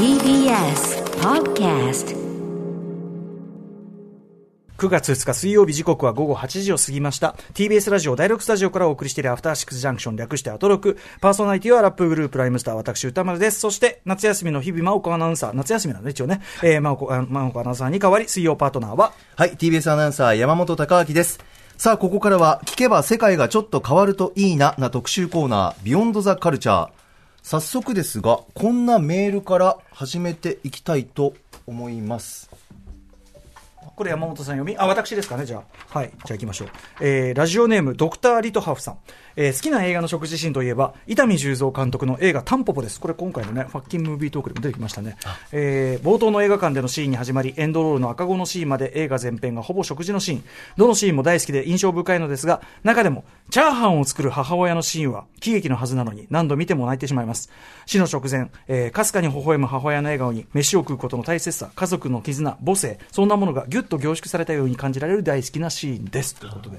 TBS Podcast. 9月2日水曜日時刻は午後8時を過ぎました。TBS ラジオ第6スタジオからお送りしているアフターシックスジャンクション略してアトロク。パーソナリティはラップグループライムスター私歌丸です。そして夏休みの日々真央子アナウンサー。夏休みなんで一応ね、えー、真央子あ真央子アナウンサーに代わり水曜パートナーは？はい、TBS アナウンサー山本貴明です。さあ、ここからは、聞けば世界がちょっと変わるといいな、な特集コーナー、ビヨンドザカルチャー。早速ですが、こんなメールから始めていきたいと思います。これ山本さん読み？あ私ですかねじゃあ。はい。じゃあ行きましょう、えー、ラジオネームドクター・リトハフさん、えー、好きな映画の食事シーンといえば伊丹十三監督の映画「タンポポ」です。これ今回のねファッキンムービートークでも出てきましたね、えー、冒頭の映画館でのシーンに始まりエンドロールの赤子のシーンまで映画全編がほぼ食事のシーン。どのシーンも大好きで印象深いのですが中でもチャーハンを作る母親のシーンは喜劇のはずなのに何度見ても泣いてしまいます。死の直前、えー、かすかに微笑む母親の笑顔に飯を食うことの大切さ家族の絆母性そんなものがぎゅっと凝縮されたように感じられる大好きなシーンです。ということで。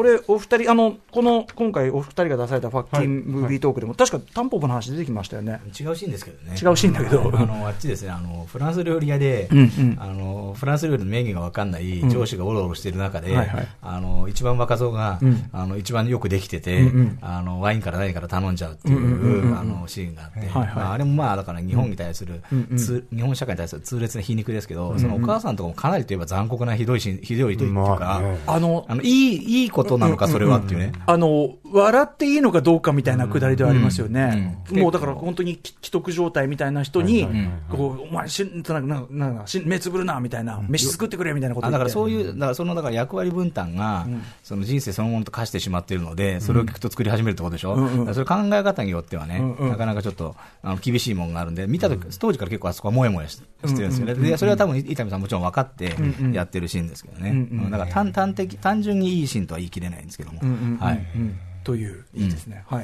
これ、お二人、あの、この、今回お二人が出されたファッキンムービートークでも、確かタンポポの話出てきましたよね。違うシーンですけどね。違うシーンだけど。あの、あっちですね、あの、フランス料理屋で、うんうん。あの、フランス料理のメニューがわかんない上司がおろおろしている中で、はいはい。あの、一番若造が、うん。あの、一番よくできてて、うんうん。あの、ワインから何から頼んじゃうっていう、うんうんうんうん。あの、シーンがあって、はいはい。まあ、あれもまあ、だから日本に対する、うんうんつ日本社会に対する痛烈な皮肉ですけど、そのお母さんとかもかなりといえば残酷なひどいシーン、ひどいというか、まあね。あの、あの、いい、いいことなのか、それはっていうね。あの、笑っていいのかどうかみたいなくだりではありますよね。もうだから本当に既既得状態みたいな人にお前しん、なんか、なんか、し目つぶるな、みたいな、飯作ってくれ、みたいなことだからそういう、だからそのだから役割分担が、その人生そのものと化してしまっているので、それを聞くと作り始めるってことでしょ、うそれ考え方によってはね、なかなかちょっとあの厳しいものがあるんで、見たとき、当時から結構あそこはもやもやししてるんですよね、でそれは多分伊丹さんもちろん分かってやってるシーンですけどね、だから単単的単純にいいシーンとは言い切れないんですけども、はいうんという、いいですね。は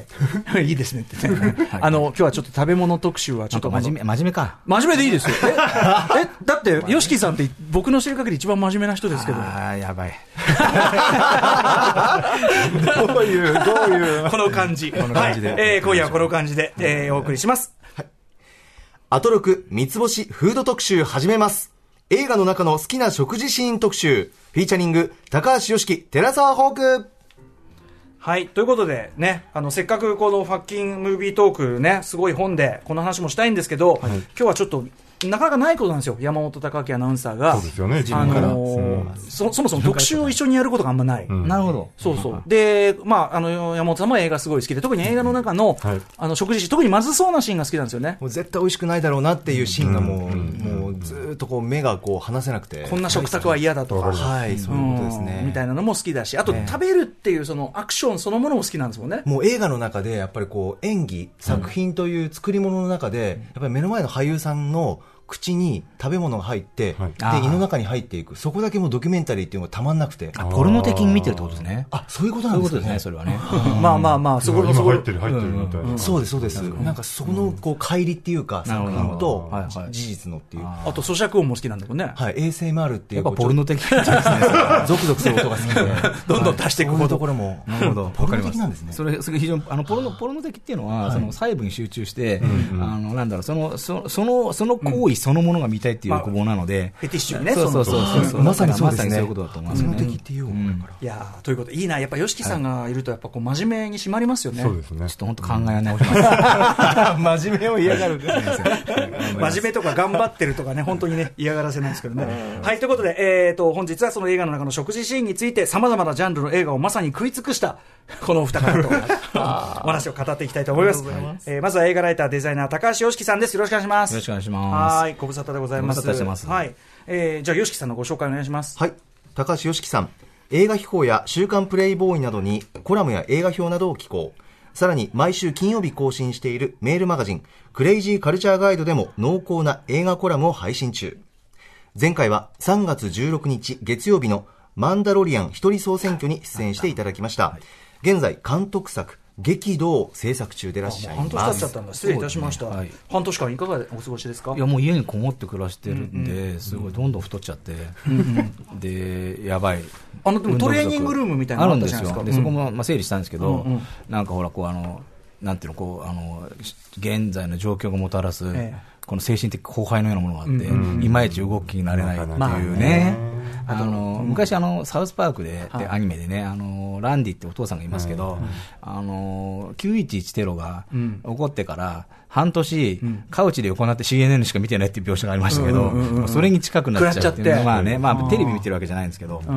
い。いいですねってね。あの、今日はちょっと食べ物特集はちょっと真面目真面目か。真面目でいいですよ。え、えだって、ヨシキさんって僕の知る限り一番真面目な人ですけど。ああ、やばい。どういう、どういう。この感じ。この感じではいえー今夜はこの感じで、えーお送りします。アトロク三つ星フード特集始めます。映画の中の好きな食事シーン特集。フィーチャリング、高橋良樹、寺沢ホーク。はい。ということでね、あの、せっかくこのファッキンムービートークね、すごい本で、この話もしたいんですけど、今日はちょっと、なかなかないことなんですよ。山本隆明アナウンサーが。そうですよね自あ分からのーそ、そもそも特集を一緒にやることがあんまない。んなるほど。そうそう。で、まあ、あの、山本さんも映画すごい好きで、特に映画の中の、はいあの、食事シーン、特にまずそうなシーンが好きなんですよね。もう絶対美味しくないだろうなっていうシーンがもう、もうずーっとこう目がこう離せなくて。こんな食卓は嫌だとか。はい、そういうことですね。うんみたいなのも好きだし、あと、食べるっていうそのアクションそのものも好きなんですもんね。もう映画の中でやっぱりこう演技、作品という作り物の中で、やっぱり目の前の俳優さんの口に食べ物が入って、はいで、胃の中に入っていく。そこだけもうドキュメンタリーっていうのがたまんなくて。あポルノ的に見てるってことですね。あ、そういうことなそうんいうことですかですね、ね。それはね。まあまあまあ、そこ今そこ入ってる、入ってるみたいな。そうです、そうです。なんかそのこう乖離っていうか、作品とはいはい事実のっていう。あと咀嚼音も好きなんだもんね。はい、ASMR っていう。やっぱポルノ的なこうちょっとゾクゾクする音が好きで。どんどん足していくところも。なるほど。ポルノ的なんですね。それ、それ非常に、あの、ポルノ、ポルノ的っていうのは、その細部に集中して、あの、なんだろう、その、そその、その行為そのものが見たいっていう欲望なので、フェティッシュにね。そうそうそうそうそう。まさにそうですね。まさにそういうことだと思いますよね。的っていう音だから。いやーということでいいな。やっぱ、ヨシキさんがいると、やっぱこう、真面目に締まりますよね。そうですねちょっ。と本当考え直します。真面目を嫌がる。真面目とか頑張ってるとかね、本当にね、嫌がらせなんですけどね。はい、ということで、えーと、本日はその映画の中の食事シーンについて、様々なジャンルの映画をまさに食い尽くした、このお二方と、お話を語っていきたいと思います。えーまずは映画ライター、デザイナー、高橋良樹さんです。よろしくお願いします。よろしくお願いしますはい、ご無沙汰でございます。ますはい。えーじゃあ、良樹さんのご紹介お願いします。はい。高橋良樹さん。映画秘宝や週刊プレイボーイなどにコラムや映画表などを寄稿。さらに毎週金曜日更新しているメールマガジン、クレイジーカルチャーガイドでも濃厚な映画コラムを配信中。前回は3月16日月曜日のマンダロリアン一人総選挙に出演していただきました。現在監督作、激怒を制作中でいらっしゃい半年経ますっちゃったんだ。失礼いたしました。ねはい。半年間いかがお過ごしですか？いやもう家にこもって暮らしてるんで、すごいどんどん太っちゃって、で、やばい。あのでもトレーニングルームみたいなのああるんですよ。でそこも、まあ、整理したんですけど、なんかほら、こう、あの、なんていうの、こう、あの、現在の状況がもたらす、ええこの精神的荒廃のようなものがあって、うんいまいち動きになれないっていうまあねね。あの、昔あの、サウスパークで、はい。でアニメでね、あの、ランディってお父さんがいますけど、あの、911テロがうん。起こってから、半年ん、カウチで行って CNN しか見てないっていう描写がありましたけど、それに近くなっちゃうってね、まあテレビ見てるわけじゃないんですけど、はい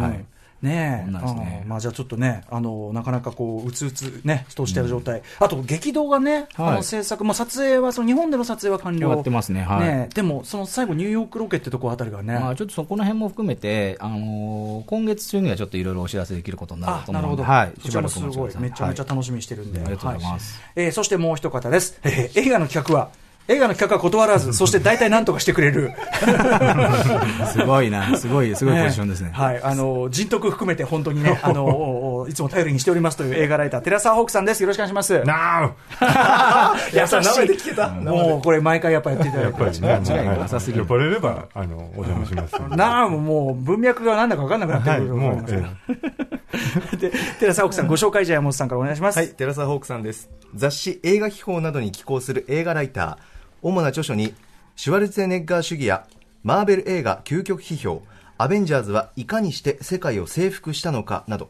はい。ねえ、ね。まあ、じゃあちょっとね、あのなかなかこううつうつね、としてる状態、あと激動がね、はい。あの制作、まあ、撮影はその日本での撮影は完了。終わってますね。はい。ねえ。でも、その最後、ニューヨークロケってとこあたりがね、まあ、ちょっとそこの辺も含めて、あのー今月中にはちょっといろいろお知らせできることになるあなるほど、と思うので、はい、そちらもすごい、めちゃめちゃは楽しみにしてるんで、ありがとうございます。はい。えーそしてもう一方です、えー映画の企画は、映画の企画は断らず、そして大体なんとかしてくれる。い すごいな、すごい、すごいポジションですね。はい、あの人徳含めて本当にね、あのいつも頼りにしておりますという映画ライター、寺澤ホークさんです。よろしくお願いします。な 優しい。もうこれ毎回やっぱやっていただいて。やっぱりね、間違いがなさすぎる呼ばれれば、あの、お邪魔します。なあ、もう文脈がなんだか分かんなくなってはい、くる、もう、えで寺澤ホークさん、ご紹介じゃあ山本さんからお願いします。はい、寺澤ホークさんです。雑誌映画秘宝などに寄稿する映画ライター。主な著書に、シュワルツェネッガー主義や、マーベル映画究極批評、アベンジャーズはいかにして世界を征服したのかなど、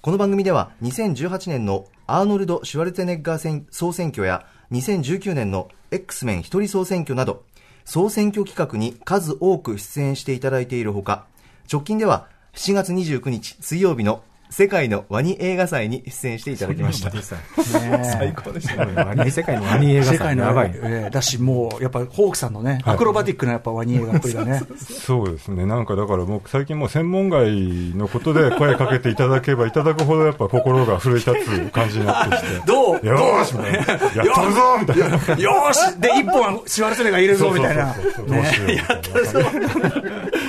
この番組では2018年のアーノルド・シュワルツェネッガー総選挙や2019年の X メン一人総選挙など、総選挙企画に数多く出演していただいているほか、直近では7月29日水曜日の世界のワニ映画祭に出演していただきました。最高でした。ワニ世界のワニ映画世界の祭やばい。ええだし、もうやっぱホークさんのね、はいアクロバティックなやっぱワニ映画っぷりがね。そうですね。なんかだから僕最近もう専門外のことで声かけていただけばいただくほどやっぱ心が奮い立つ感じになってきて。どう？よーしみたいな。やったるぞみたいな。よーしで、一本はシュワルツェネッガー入れるぞみたいなそうそうそう。そうどうしようみたいな。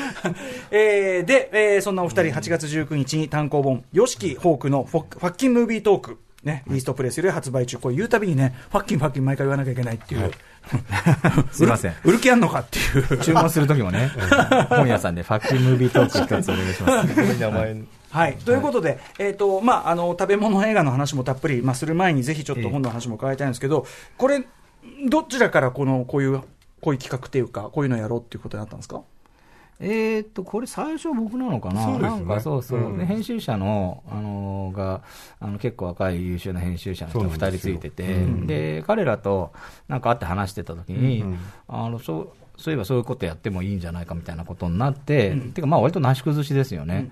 えーで、えーそんなお二人、8月19日に単行本、ヨシキ・ホークのフォファッキンムービートーク、ね、イーストプレスより発売中、これ言うたびにね、ファッキン、ファッキン毎回言わなきゃいけないっていう、すいません。売る気あんのかっていう。注文するときもね、本屋さんでファッキームービートーク一つお願いします。名前はい、ということで、えーとまあ、あの食べ物映画の話もたっぷり、まあ、する前に、ぜひちょっと本の話も伺いたいんですけど、これ、どちらからこのこういうこういう企画っていうか、こういうのやろうっていうことになったんですか？えーっと、これ最初僕なのかな？ね。なんかそうそう。うん。で編集者の、あのーが、あの、結構若い優秀な編集者の人が二人ついてて、うん。で、彼らとなんか会って話してた時に、うんあの、そう、そういえばそういうことやってもいいんじゃないかみたいなことになって、てかまあ割となし崩しですよね。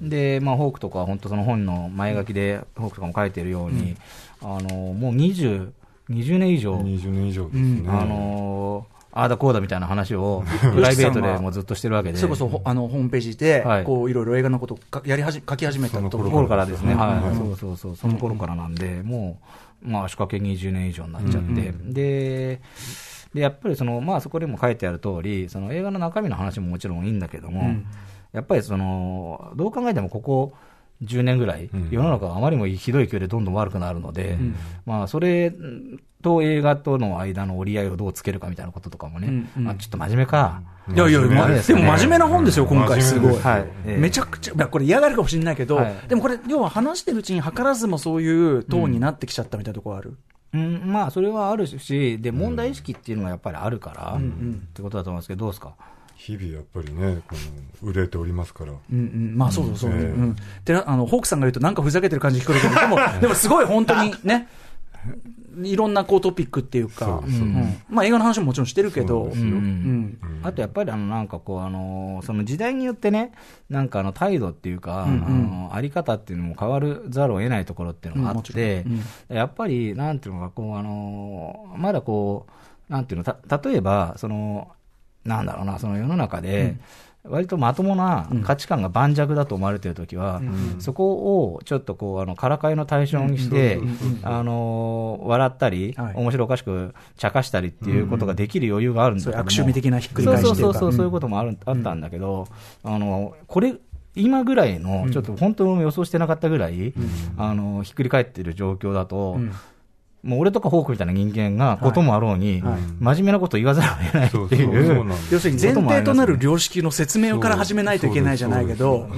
でまあ、ホークとかは本当その本の前書きで、ホークとかも書いてるように、あの、もう20、20年以上、20年以上ですうん。ね。あのああだこうだみたいな話を、プライベートでも ずっとしてるわけで。それこそほあのホームページで、はい。こういろいろ映画のことをかやりはじ書き始めたとその頃頃からですね、はい、はい。そうそうそう、その頃からなんで、もう、まあ、足掛け20年以上になっちゃって、うんで、でやっぱりその、まあ、そこでも書いてある通り、その映画の中身の話ももちろんいいんだけども、うん。やっぱりその、どう考えてもここ10年ぐらい、うん。世の中があまりにもひどい勢いでどんどん悪くなるので、ん。まあ、それと映画との間の折り合いをどうつけるかみたいなこととかもね、うんうん。まあ、ちょっと真面目か。いやいや、まあですね。でも真面目な本ですよ、今回、す。ごい。はい。ええ。めちゃくちゃ、まあこれ嫌がるかもしれないけど、はい。でもこれ、要は話してるうちに図らずもそういうトーンになってきちゃったみたいなところある？うん、まあ、それはあるし、で、問題意識っていうのがやっぱりあるから、んってことだと思うんですけど、どうですか？日々やっぱりね、この、憂えておりますから。うんうん、まあそうそうそう、うん。うん。であのホークさんが言うと、なんかふざけてる感じ聞こえるけど、でも、でもすごい本当にね、いろんなこうトピックっていうか、まあ映画の話ももちろんしてるけど、あとやっぱりあのなんかこうあのその時代によってねなんかあの態度っていうか、うんうん。あのあり方っていうのも変わるざるを得ないところっていうのがあって、うんやっぱりなんていうのかこうあのまだこうなんていうのた例えばそのなんだろうなその世の中で、割とまともな価値観が盤石だと思われているときは、そこをちょっとこうあのからかいの対象にして、あの笑ったり、はい。面白おかしく茶化したりっていうことができる余裕があるんだけど悪趣味的なひっくり返しそうそうそうそう、そういうこともあるあったんだけど、あのこれ、今ぐらいの、ちょっと本当に予想してなかったぐらい、あのひっくり返ってる状況だと、うんもう俺とかフォークみたいな人間がこともあろうに、真面目なこと言わざるを得ないっていう。要するに前提となる良識の説明から始めないといけないじゃないけど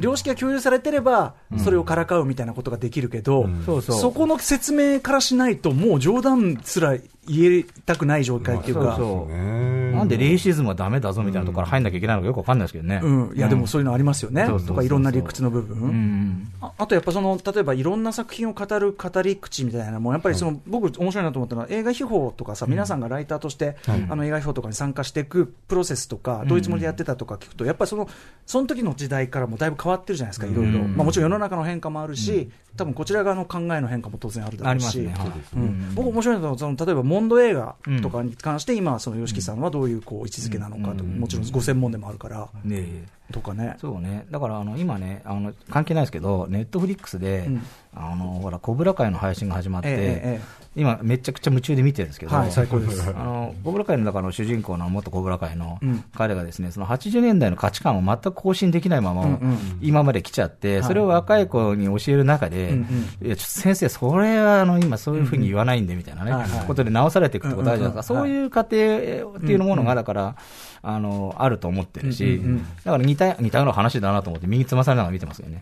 良識が共有されてれば、それをからかうみたいなことができるけど、そこの説明からしないと、もう冗談すら言えたくない状態っていうか、そうそう。ね。なんでレイシズムはダメだぞみたいなところから入んなきゃいけないのかよくわかんないですけどね。うん、いや、でもそういうのありますよね、そうそうそうそう。とかいろんな理屈の部分。うん。ああとやっぱその例えばいろんな作品を語る語り口みたいなのもやっぱりその、僕面白いなと思ったのは映画秘宝とかさ、皆さんがライターとして、あの映画秘宝とかに参加していくプロセスとか、どういうつもりでやってたとか聞くとやっぱりそのその時の時代からもだいぶ変わってるじゃないですかいろいろ、うんまあ、もちろん世の中の変化もあるし、多分こちら側の考えの変化も当然あるだろうし。ありますね。はい。うん僕面白い。のはその例えばモンド映画とかに関して今その YOSHIKI さんはどういうこう位置づけなのかと、うん。もちろんご専門でもあるから。ねえとかね。そうね、だからあの今ね、あの関係ないですけど、ネットフリックスで、うん。あのほら、コブラ会の配信が始まって、えええ今、めちゃくちゃ夢中で見てるんですけど、はい最高です。あのコブラ会の中の主人公の元コブラ会のうん。彼がですね、その80年代の価値観を全く更新できないまま、うんうん今まで来ちゃって、それを若い子に教える中で、うんいやちょっと先生、それはあの今、そういうふうに言わないんでみたいなね、はいはい。ことで直されていくってことあるじゃないですか、うんうんそういう過程っていうものが、だから、あのあると思ってるし、うんうんうんだから似た似たような話だなと思って、右つまされながら見てますよね。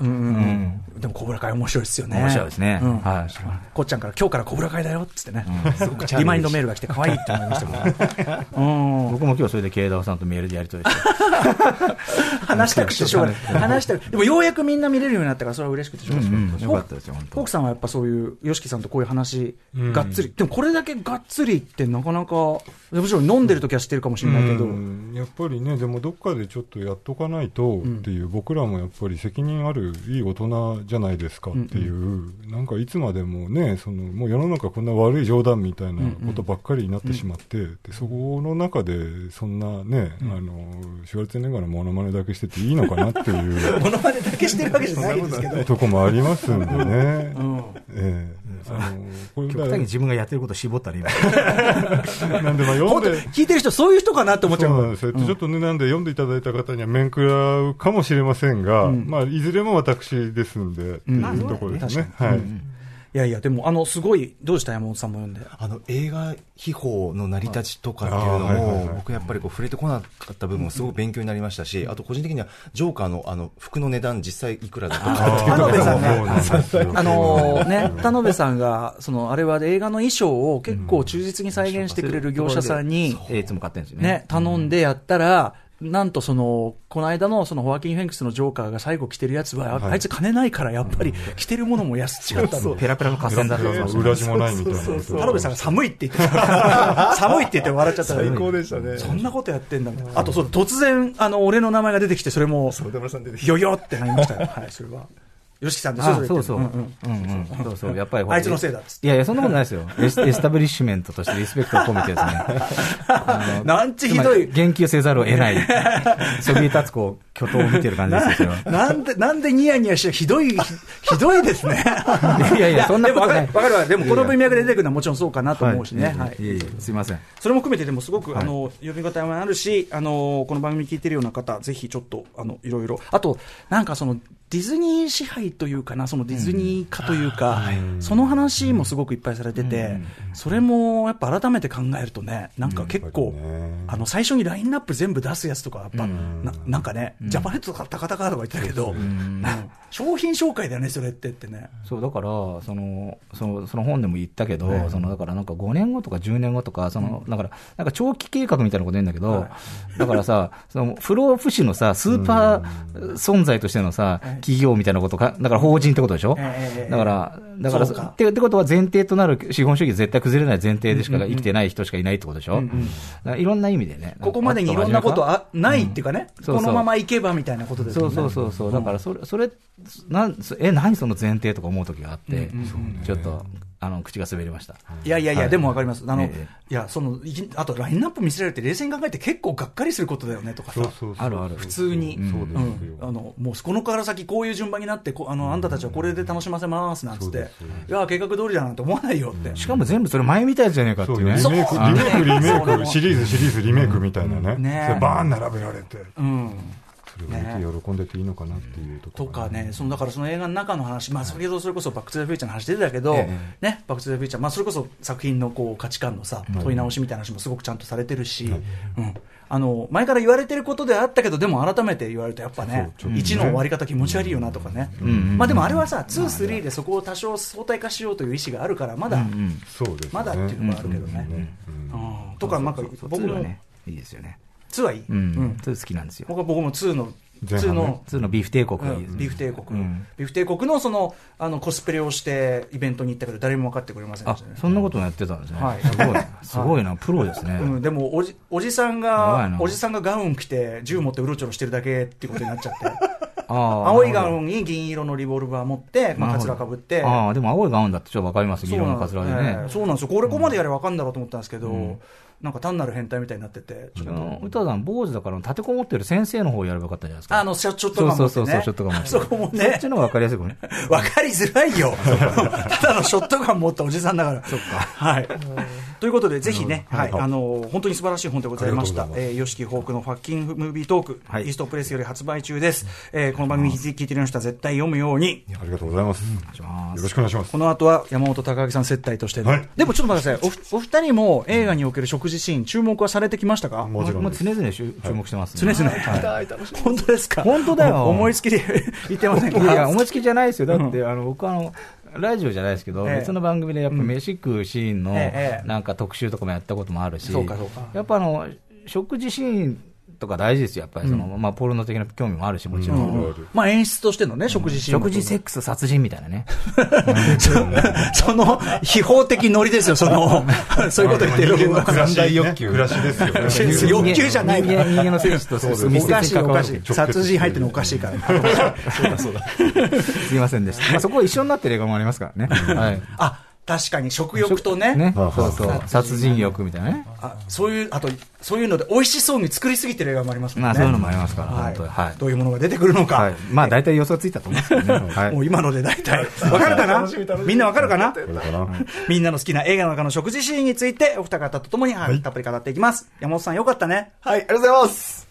でも、コブラ会面白いですよね。面白いですね。うん。はい。こっちゃんから、今日からコブラ会だよっつってね、すごくリマインドメールが来て、可愛いって思いました 僕も今日それで慶田さんとメールでやり取りして、話したくてしょうがない。話したくでも、ようやくみんな見れるようになったから、それは嬉しくてしょうがない。うんうんよかったですよ、本当フォークさんはやっぱそういう、ヨシキさんとこういう話、うん。がっつり、でもこれだけがっつりってなかなか、もちろん飲んでる時は知ってるかもしれないけど、うん。やっぱりね、でもどっかでちょっとやっとかないとっていう、僕らもやっぱり責任あるいい大人じゃないですかっていう、なんかいつまでもね、そのもう世の中こんな悪い冗談みたいなことばっかりになってしまって、でそこの中でそんなね、あのシュワルツェネッガーのモノマネだけしてていいのかなっていう。モノマネだけしてるわけじゃないですけど。とこもありますんでね。うん。ええあのこれ極端に自分がやってることを絞ったらいいななんでまあ読んで。聞いてる人、そういう人かなって思っちゃう。そうなんですよ、ちょっとね、なんで読んでいただいた方には面食らうかもしれませんが、まあ、いずれも私ですんで、っていうところですね。はい。いやいや、でも、あの、すごい、どうした？山本さんも読んで。あの映画秘宝の成り立ちとかっていうのも、僕やっぱりこう触れてこなかった部分もすごく勉強になりましたし、あと個人的にはジョーカーのあの服の値段実際いくらだとかっていう田の辺さんね。そうなんですよ。あのね、田辺さんが、その、あれは映画の衣装を結構忠実に再現してくれる業者さんに、えーいつも買ってるんですよね、頼んでやったら、なんとその、この間のそのホワキン・フェンクスのジョーカーが最後着てるやつは、ああいつ金ないからやっぱり着てるものも安違ったの。ペラペラの河川だったと裏地もないみたいな。田辺さんが寒いって言ってた。寒いって言って笑っちゃった最高でしたね。そんなことやってんだみたいな。あと、そう突然、あの、俺の名前が出てきて、それも、よよってなりましたよ。はい、それは。よしきさんですよあそうそう、そうそう、やっぱり、あいつのせいだっつっていやいや、そんなことないですよ。エスタブリッシュメントとしてリスペクトを込めてですね。なんちひどい言及せざるを得ない、そびえ立つこう、巨頭を見てる感じですよ。なんで、なんでニヤニヤして、ひどい、ひひどいですね。いやいやそんなことないでもわかるわかるわ。でもこの文脈で出てくるのはもちろんそうかなと思うしね。はい。いえいえ、すいません。それも含めてでもすごく、あの、読み応えもあるし、あの、この番組聞いてるような方、ぜひちょっと、あの、いろいろ。あと、なんかその、ディズニー支配というかな、そのディズニー化というか、その話もすごくいっぱいされてて、それもやっぱ改めて考えるとね、なんか結構、あの、最初にラインナップ全部出すやつとか、やっぱ、ななんかね、ジャパネットとか高々とか言ってたけど、うん商品紹介だよね、それってってね。そうだからそのその、その本でも言ったけど、そのだからなんか5年後とか10年後とか、そのだからなんか長期計画みたいなこと言うんだけど、だからさ、その不老不死のさ、スーパー存在としてのさ、企業みたいなことか、だから法人ってことでしょ、ええだから、だからそうか。ってってことは前提となる資本主義絶対崩れない前提でしか生きてない人しかいないってことでしょ、だからいろんな意味でね。ここまでにいろんなことあないっていうかね、そうそう。このままいけばみたいなことですよね。そうそうそうそう、だからそれ、それ、なん、そえ、何その前提とか思う時があって、ちょっと、あの、口が滑りました。いやいやいや、はい。でもわかります。あの、ええ。いや、その、いきあとラインナップ見せられて冷静に考えて結構がっかりすることだよねとかさ。あるある。普通に、そうですよ。ん。あのもうこのから先こういう順番になってこあのあんたたちはこれで楽しませますなんつって、いや計画通りだなんて思わないよって、しかも全部それ前みたいじゃねえかってそいうう。ね。リメイク、リメイク、リメイク、シリーズ、シリーズ、リメイクみたいなね。ねバーン並べられて。うん、それを見て喜んでていいのかなっていうところ、とかね、そのだからその映画の中の話、まあ、先ほどそれこそバック・トゥ・ザ・フューチャーの話出てたけど、えね、バック・トゥ・ザ・フューチャー、まあ、それこそ作品のこう価値観のさ、問い。直しみたいな話もすごくちゃんとされてるし、うん、あの前から言われてることではあったけど、でも改めて言われると、やっぱねね。1の終わり方気持ち悪いよなとかね、まあでもあれはさ、2、3でそこを多少相対化しようという意思があるから、まだ、そうですね。まだっていうのがあるけどね。とか、なんか僕も僕はね、いいですよね。2はいい、うん。うんそれ好きなんですよ。僕は僕も2の、2前半ねの普通のビーフ帝国ビーフ帝国、うんビーフ帝国のそのあのコスプレをしてイベントに行ったけど誰も分かってくれませんであしたね、そんなこともやってたんですね。はいすごいな。すごいな。プロですね。うん、でもおじおじさんがおじさんがガウン着て銃持ってうろちょろしてるだけっていうことになっちゃって 青いガウンに銀色のリボルバー持って、まあ、カツラかぶってああ、でも青いガウンだってちょっとわかります。議論のカツラでねええ。そうなんですよこれここまでやれば分かんだろうと思ったんですけど、なんか単なる変態みたいになっててちょっとあの歌さん、坊主だから立てこもってる先生の方をやればよかったじゃないですか。あのショットガン持ってそうそうそうねショットガン持って そこもそっねちの方がわかりやすいかもね。分かりづらいよ。ただのショットガン持ったおじさんだから。そっか。はい。ということで、ぜひね、はい、あの、本当に素晴らしい本でございました。えー、ヨシキホークのファッキングムービートーク、はい。イーストプレスより発売中です。えー、この番組聞いてる人は絶対読むように。ありがとうございます、よろしくお願いします。この後は山本隆明さん接待として。の、はい。でもちょっと待ってください。お二人も映画における食事シーン、注目はされてきましたか？もちろん常々注注目してます常ね。々。本当ですか？本当だよ。お思いつきで言ってませんかいや、思いつきじゃないですよ。だって、あの、僕はあの、ラジオじゃないですけど、ええ。別の番組でやっぱ飯食うシーンのええなんか特集とかもやったこともあるし、やっぱあの、食事シーンとか大事ですよ。やっぱりその、まあ、ポルノ的な興味もあるし、もちろん。うんまあ演出としてのね、食事シーン。食事、セックス、殺人みたいなね。その、秘宝的ノリですよ、その、そういうこと言ってる。人間の暮らし、欲求暮らしですよね欲求じゃない人間人間のセックスとそうです密おかしい、接に関わるおかしい。殺人入ってるのおかしいから。すいませんでした。まあ、そこは一緒になってる映画もありますからね。はい。あ、確かに食欲とね。ね。はあそうそう。殺人欲みたいなね。あそういう、あと、そういうので美味しそうに作りすぎてる映画もありますもんね。まあ、そういうのもありますから、はい本当に。はい。どういうものが出てくるのか。はい。まあ、大体予想ついたと思うんですけどね。はい。もう今ので大体。わかるかな？みんなわかるかな？みんなの好きな映画の中の食事シーンについて、お二方とともに、はいたっぷり語っていきます。山本さんよかったね。はい、ありがとうございます。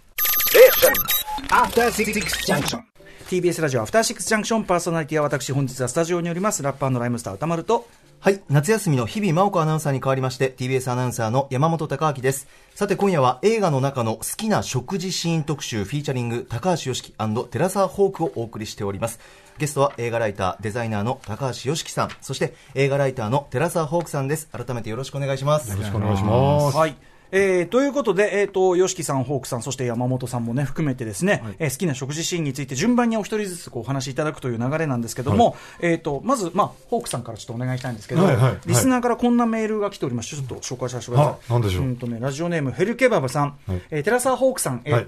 After Six Junction. TBS ラジオアフターシックスジャンクションパーソナリティは私本日はスタジオにおりますラッパーのライムスター歌丸とはい。夏休みの日々真央子アナウンサーに代わりまして、TBS アナウンサーの山本貴明です。さて今夜は映画の中の好きな食事シーン特集フィーチャリング高橋良樹寺澤ホークをお送りしております。ゲストは映画ライター、デザイナーの高橋良樹さん、そして映画ライターの寺澤ホークさんです。改めてよろしくお願いします。よろしくお願いします。はい。えーということで、えー、と、ヨシキさん、ホークさん、そして山本さんもね、含めてですね、えー好きな食事シーンについて順番にお一人ずつこうお話しいただくという流れなんですけども、えーと、まず、まあ、ホークさんからちょっとお願いしたいんですけど、はいはいはい。リスナーからこんなメールが来ておりまして、ちょっと紹介させてください。あなんでしょう。んとね、ラジオネーム、ヘルケバブさん、はい。えーテラサーホークさん、えーはい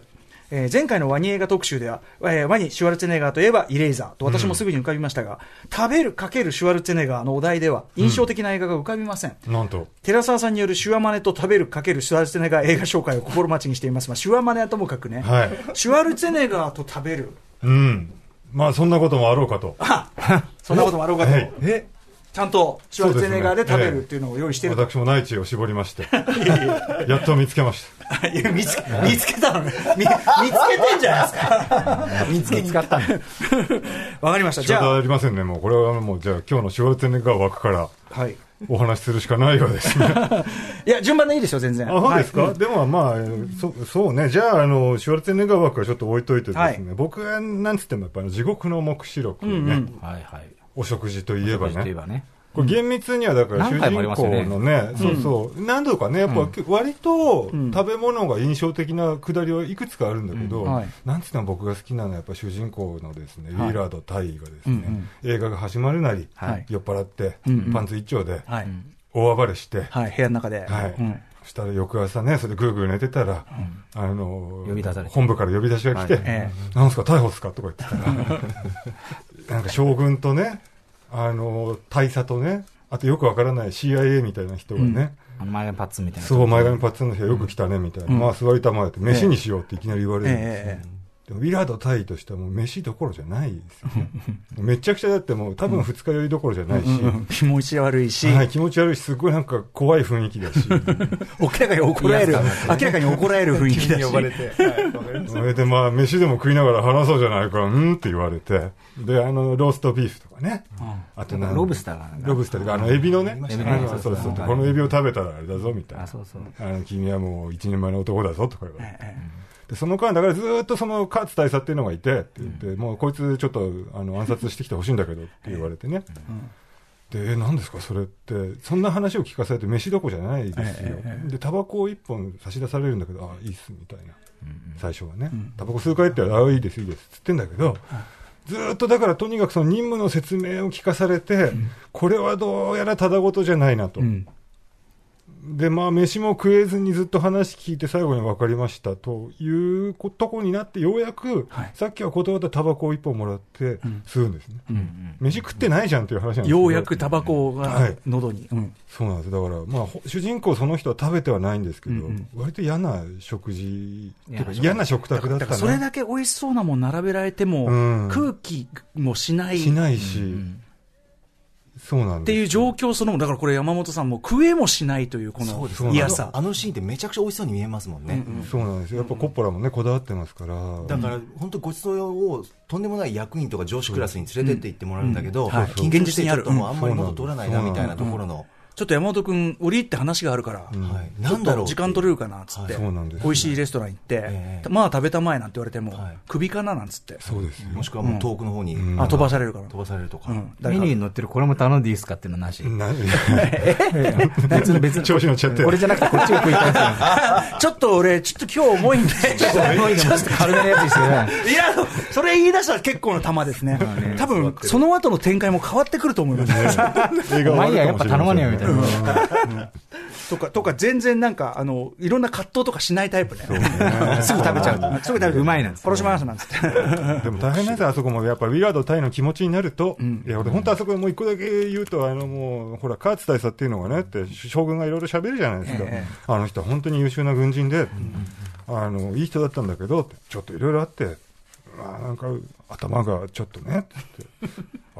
えー前回のワニ映画特集では、えーワニ・シュワルツェネッガーといえばイレイザーと私もすぐに浮かびましたが、食べるかけるシュワルツェネッガーのお題では印象的な映画が浮かびません。なんと、寺澤さんによるシュワマネと食べるかけるシュワルツェネッガー映画紹介を心待ちにしています。まあ、シュワマネはともかくね、はいシュワルツェネッガーと食べる。うん。まあ、そんなこともあろうかと。そんなこともあろうかと。はいえ？ちゃんとシュワルツェネッガーで食べるっていうのを用意してると。私も内地を絞りまして、やっと見つけました。いや見つけ見つけたのね。見見つけてんじゃないですか。見つけに使ったんだ。わかりました。仕じゃあ、方ありませんね、もう。これはもう、じゃあ今日のシュワルツェネッガー枠からはい。お話しするしかないようですね。いや、順番でいいですよ、全然。あ、そうですか、はいでもまあ、そそうね。じゃあ、あの、シュワルツェネッガー枠はちょっと置いといてですね。僕は、なんつってもやっぱり地獄の黙示録ね、うんうんはいはい。お食事といえばね。ね。これ厳密にはだから主人公ますよね。のね、そうそう、何度かね、やっぱ割とん。食べ物が印象的なくだりはいくつかあるんだけど、うん。はい。なんつっても僕が好きなのはやっぱ主人公のですね、はい。ウィーラード大尉がですね、うん映画が始まるなり、はい。酔っ払って、うんうん。パンツ一丁ではい。大暴れして、はい、部屋の中で。はい。うん。そしたら翌朝ね、それでぐーぐー寝てたら、あの呼び出されて。本部から呼び出しが来て、はい。え。なんすか、逮捕っすか？とか言ってたら、なんか将軍とね、あの大佐とね、あとよくわからない CIA みたいな人がね、あの前髪パッツンみたいな。そう、前髪パッツンの人よく来たね、みたいな。うんまあ、座りたまえて、飯にしようっていきなり言われるんですよ。ええでもウィラード対としてはもう飯どころじゃないですよね。めちゃくちゃだってもう多分二日酔いどころじゃないし、気持ち悪いし、はい、気持ち悪いし、すごいなんか怖い雰囲気だし、明らかに怒られる、明らかに怒られる雰囲気だし。呼ばれて。はい、それ でまあ、飯でも食いながら話そうじゃないか、うんって言われて、で、あの、ローストビーフとかね、あとなんロブスターがロブスターとか、あの、エビのね、エビあのそうそう、このエビを食べたらあれだぞ、みたいな。あそうそう。あの君はもう一人前の男だぞ、とか言われて。で、その間、だからずーっとその勝大佐っていうのがいて、って言って、もうこいつちょっと、あの、暗殺してきてほしいんだけど、って言われてね。で、え、何ですか、それって。そんな話を聞かされて飯どこじゃないですよ。で、タバコを一本差し出されるんだけど、あ、いいっす、みたいな。最初はね。タバコ吸うかいって言ったら、あ、いいです、いいです、つってんだけど、ずーっとだからとにかくその任務の説明を聞かされて、これはどうやらただごとじゃないなと。うんで、まあ、飯も食えずにずっと話聞いて最後に分かりましたというとこになって、ようやく、はいさっきは断ったタバコを一本もらって吸うんですね。飯食ってないじゃんっていう話なんです。ようやくタバコはがい喉に。うんそうなんです。だから、まあ、ほ主人公その人は食べてはないんですけど、うんうん割と嫌な食事、嫌嫌な食卓だったな。だからそれだけ美味しそうなもん並べられても、うん空気もしないしないし、そうなん。っていう状況そのだからこれ山本さんも食えもしないというこの嫌さ。あのシーンってめちゃくちゃ美味しそうに見えますもんね。そうなんですよ。やっぱコッポラもね、こだわってますから。だから、本当ごちそうをとんでもない役員とか上司クラスに連れてって行ってもらうんだけど、うんはい緊急して現実にあるちょっともうあんまり元取らないなうんみたいなところの、ちょっと山本君、折り入って話があるから、はい、ちょっなんだろうと時間取れるかなっつって、はい。そうなんです美味しいレストラン行って、ええ。まあ食べたまえなんて言われても、はい。首かななんつって、そうですよ。もしくはもう遠くの方に、ん。あ飛ばされるから。飛ばされるとか、うん。だから。メニューに載ってるこれも頼んでいいですかっていうのはなし。な 別の別の。調子乗っちゃって。俺じゃなくてこっちが食いたいんですよ。ちょっと俺、ちょっと今日重いんで、ちょっと重いんでちょっと軽めのやつですよね。いや、それ言い出したら結構な玉ですね。多分、その後の展開も変わってくると思います。映画はあるまあいいや、やっぱ頼まねえよみたいな。とか、とか、全然なんか、あの、いろんな葛藤とかしないタイプね。すぐ食べちゃう。すぐ食べちゃう。うまいなんです殺しますなんつって。でも大変なんですよ、あそこも。やっぱウィラード対の気持ちになると、いや、俺本当あそこでもう一個だけ言うと、あのもう、ほら、カーツ大佐っていうのがね、って、将軍がいろいろ喋るじゃないですか。ええあの人は本当に優秀な軍人で、あの、いい人だったんだけど、ちょっといろいろあって、まあなんか、頭がちょっとね、って、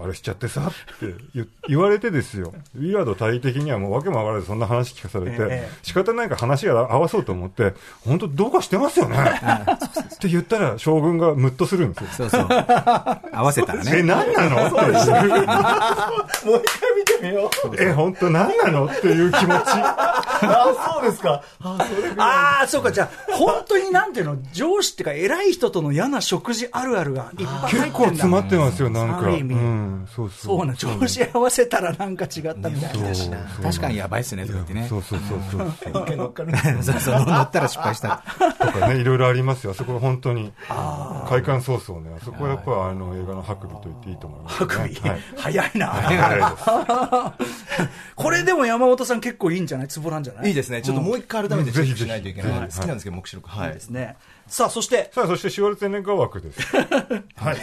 あれしちゃってさ、って言言われてですよ。ウィラード大的にはもう訳もわからずそんな話聞かされて、ええ仕方ないから話が合わそうと思って、本当どうかしてますよね。って言ったら将軍がムッとするんですよ。そうそう。合わせたら え、ね。何なの？っていう。もう一回見てみよう。え、本当何なのっていう気持ち。あ、そうですか。あ、それああ、そうか、じゃあ、本当になんていうの、上司っていうか、偉い人との嫌な食事あるあるがいっぱい入ってんだ結構詰まってますよ、なんか。ある意味うん、そうそう。そうな、調子合わせたらなんか違ったみたいな。そう確かにやばいっすね、とか言ってね。そうそうそうそう。そうそう、乗ったら失敗した。とかね、いろいろありますよ。あそこは本当に。開館早々ね、あそこはやっぱあの映画のハクビと言っていいと思います、ね。ハクビはい。早いな。早いです。これでも山本さん結構いいんじゃない？ツボなんじゃない？いいですね。ちょっともう一回改めてチェックしないといけない。好きなんですけど、目視録。はいいいで。すね。さあ、そして、さあ、そしてシュワルツェネッガー枠です。はい。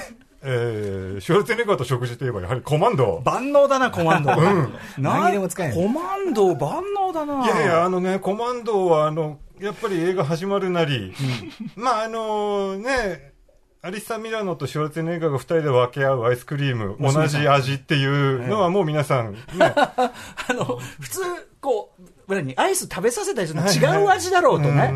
えー、シュワルツェネッガーと食事といえばやはりコマンド。万能だな、コマンド。うん。何にでも使えるコマンド、万能だな。いやいや、あのね、コマンドは、あの、やっぱり映画始まるなり、まあ、あのね、アリッサ・ミラノとシュワルツェネッガーが二人で分け合うアイスクリーム、同じ味っていうのはもう皆さん、ね、あの、普通、こう、何アイス食べさせたりするの違う味だろうとね。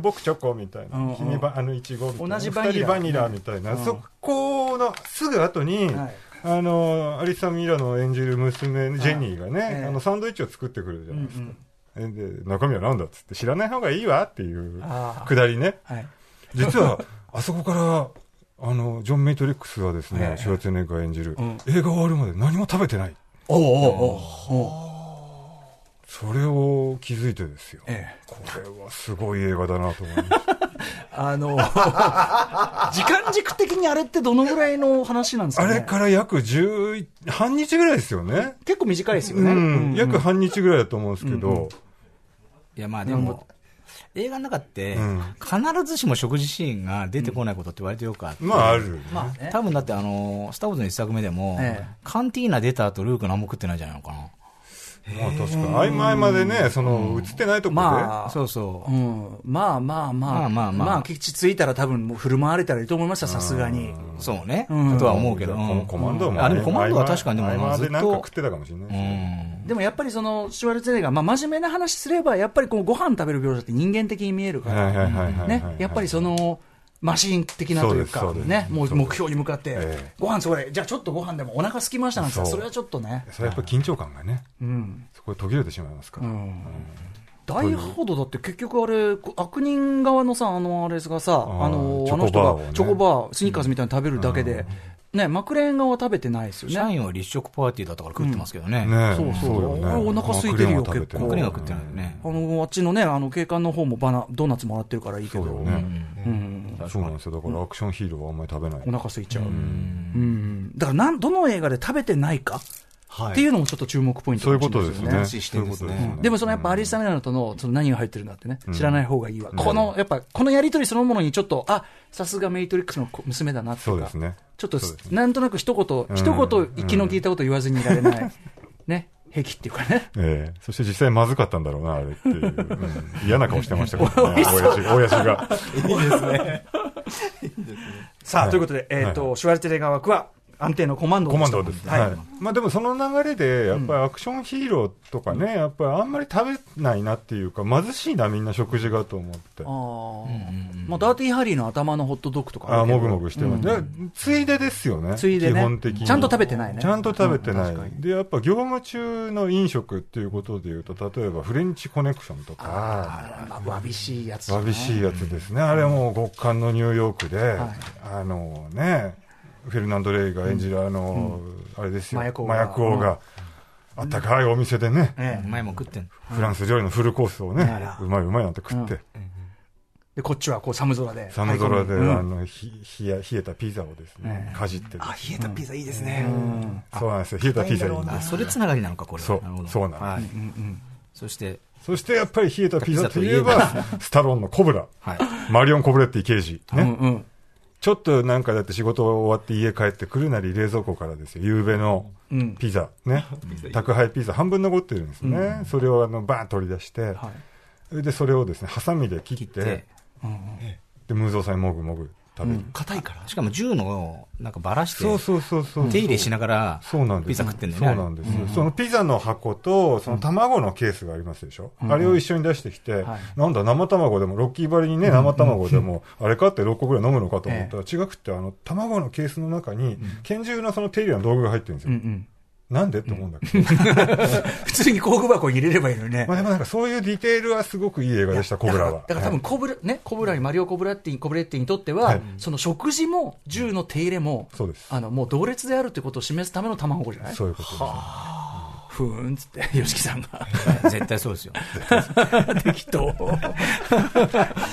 僕チョコみたいな、うん君ばあのいちごみたいな、同じバニラ。バニラみたいな、うん。そこのすぐ後に、はい。あのアリサ・ミラの演じる娘ジェニーがね、ええ。あのサンドイッチを作ってくるじゃないですか、で中身は何だっつって知らない方がいいわっていうくだりね。はい。実は あそこからあのジョン・メイトリックスはですね、ええ。シュワルツェネッガー演じる、うん。映画終わるまで何も食べてない。おうおそれを気づいてですよ、ええ。これはすごい映画だなと思いました あの、時間軸的にあれってどのぐらいの話なんですかね？あれから約10、半日ぐらいですよね。結構短いですようね。ん、約半日ぐらいだと思うんですけど、いや、まあでも、映画の中ってうん、必ずしも食事シーンが出てこないことって割とよくあって。まあある。まあね。多分だってあの、スター・ウォーズの一作目でもええ、カンティーナ出た後ルーク何も食ってないんじゃないのかな。まあ確かに。合間合間でね、その、映ってないとこで。まあ、そうそうう。ん、まあまあまあ、まあまあまあまあ、基地着いたら多分もう振る舞われたらいいと思いました、さすがに。そうね。うんとは思うけど。ココマンドも、あ、でもコマンドは確かにでもまあずっとなんか食っ。てたかもしれないですうね。ん。でもやっぱりその、シュワルツェネッガー、まあ真面目な話すれば、やっぱりこうご飯食べる描写って人間的に見えるから、はいはいはいはいはい。ね、やっぱりその、マシン的なというかね、もう目標に向かってええ、ご飯それ、じゃあちょっとご飯でもお腹空きましたなんてそれはちょっとね、それはやっぱり緊張感がね、うん。そこで途切れてしまいますから。ダイハードだって結局あれ、悪人側のさ、あのあれがさ、あの、あの人がチョコバー、スニーカーズみたいに食べるだけで、ね、マクレーン側は食べてないですよね。社員は立食パーティーだったから食ってますけどね。ねそうそう。お腹空いてるよマクレーンは食ってないよね。あの、あっちのね、あの、警官の方もバナ、ドーナツもらってるからいいけど、そうよね。うん、そうなんですよ。だからアクションヒーローはあんまり食べない。お腹空いちゃう。うん。だから、なん、どの映画で食べてないかはいっていうのもちょっと注目ポイントそういうことですね。視点ですねでもそのやっぱアリスタメナとのその何が入ってるんだってね、知らない方がいいわ。この、やっぱこのやりとりそのものにちょっと、あ、さすがメイトリックスの子娘だなっていうかそうですね。ちょっとねなんとなく一言、うん一言息の聞いたこと言わずにいられない、ね、兵器っていうかね。ええそして実際まずかったんだろうな、あれっていう。うん嫌な顔してましたけどね、親父が。親父が。さあ、はいということで、えっ、と、はシュワルツェネッガー枠は安定のコマンドコマンしたドです。はい。はい。まあでもその流れで、やっぱりアクションヒーローとかね、やっぱりあんまり食べないなっていうか、貧しいな、みんな食事がと思ってあ。あ、ダーティーハリーの頭のホットドッグとかあもぐもぐしてます。でついでですよね。ついでね基本的に。ちゃんと食べてないねちゃんと食べてないで、やっぱ業務中の飲食っていうことでいうと、例えばフレンチコネクションとか、あらまあ、わびしいやつ、ね。わびしいやつですね。あれも極寒のニューヨークで、あのね、フェルナンド・レイが演じるあの、あれですよ、麻薬王が。あったかいお店でね、ええ前も食って。フランス料理のフルコースをねうまいうまいなんて食って、で、こっちはこう寒空で。寒空で、うん。あの、ひ冷や冷えたピザをですね、かじってあ、冷えたピザいいですね。そうなんですよ。冷えたピザいいんあ、です。それつながりなのか、これは。そう。そうなんです。はい。そして、そしてやっぱり冷えたピザといえば、スタローンのコブラ。はい。マリオン・コブレッティ刑事。ね。ちょっとなんかだって仕事終わって家帰ってくるなり冷蔵庫からですよ。夕べのうんピザ。ね。宅配ピザ半分残ってるんですね。それをあの、バーン取り出して、でそれをですね、ハサミで切って、切って、で、無造作にもぐもぐ食べる。硬いから？しかも銃の、なんかばらして、そうそうそうそう。手入れしながら、そうなんです。ピザ食ってんだよね。そうなんですよ、そのピザの箱と、その卵のケースがありますでしょ、あれを一緒に出してきて、はい。なんだ、生卵でも、ロッキーバリにね、生卵でも、あれかって6個ぐらい飲むのかと思ったら、違くて、あの、卵のケースの中に、拳銃のその手入れの道具が入ってるんですよ。なんで？って思うんだけど。普通に工具箱に入れればいいのにねま。あでもなんかそういうディテールはすごくいい映画でした、コブラは。だから多分はいコブラ、ね、コブラに、マリオ・コブラッティ、コブレッティにとっては、はいその食事も銃の手入れも、そうです。あの、もう同列であるということを示すための卵じゃない？そういうことです。ふーんっつって、吉木さんが。絶対そうですよ。適当。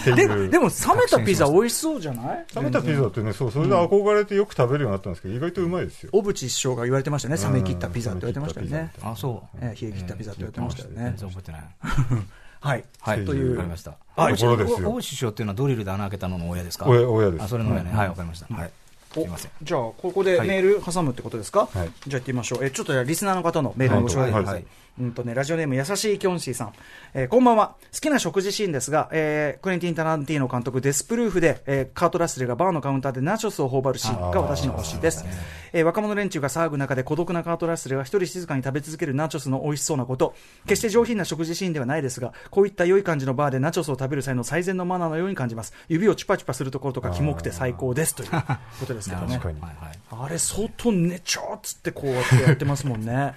で。でも、冷めたピザ美味しそうじゃない？冷めたピザってね、そう、それで憧れてよく食べるようになったんですけど、意外とうまいですよ。小渕首相が言われてましたね。冷め切ったピザって言われてましたよね。あ、そう。ええ冷え切ったピザって言われてましたよね全。然覚えてない。はい。はい。というわかりました。はいところですよ王首相っていうのはドリルで穴開けたのの親ですか？親親ですあ、それの親ね。はい、わかりました。はい。すおいません。じゃあ、ここでメール挟むってことですか、はいじゃあ行ってみましょう。え、ちょっとリスナーの方のメールをご紹介ください。はいうんとね、ラジオネーム優しいキョンシーさん。えーこんばんは。好きな食事シーンですが、えークエンティン・タランティーノ監督デスプルーフで、えーカート・ラッセルがバーのカウンターでナチョスを頬張るシーンが私の推しです。えー若者連中が騒ぐ中で孤独なカート・ラッセルが一人静かに食べ続けるナチョスの美味しそうなこと。決して上品な食事シーンではないですが、こういった良い感じのバーでナチョスを食べる際の最善のマナーのように感じます。指をチュパチュパするところとかキモくて最高です。ということですけどね。あれ相当ねちょっつってこうやってやってますもんね。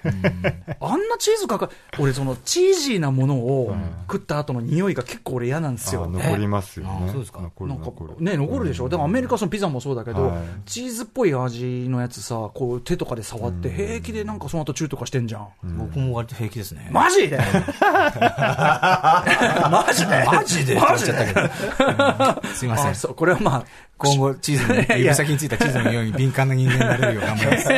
あんなチーズかか、俺そのチージーなものを食った後の匂いが結構俺嫌なんですよ。あ残りますよね。あそうですか残るなんか残る。ね、残るでしょ、でもアメリカそのピザもそうだけど、はいチーズっぽい味のやつさ、こう手とかで触って、平気でなんかその後チューとかしてんじゃん。僕も割と平気ですね。マジで？マジで？マジで？って言っちゃったけど。すいません。あそうこれはまあ、今後、チーズの、指先についたチーズの匂いに敏感な人間になれるよう頑張ります。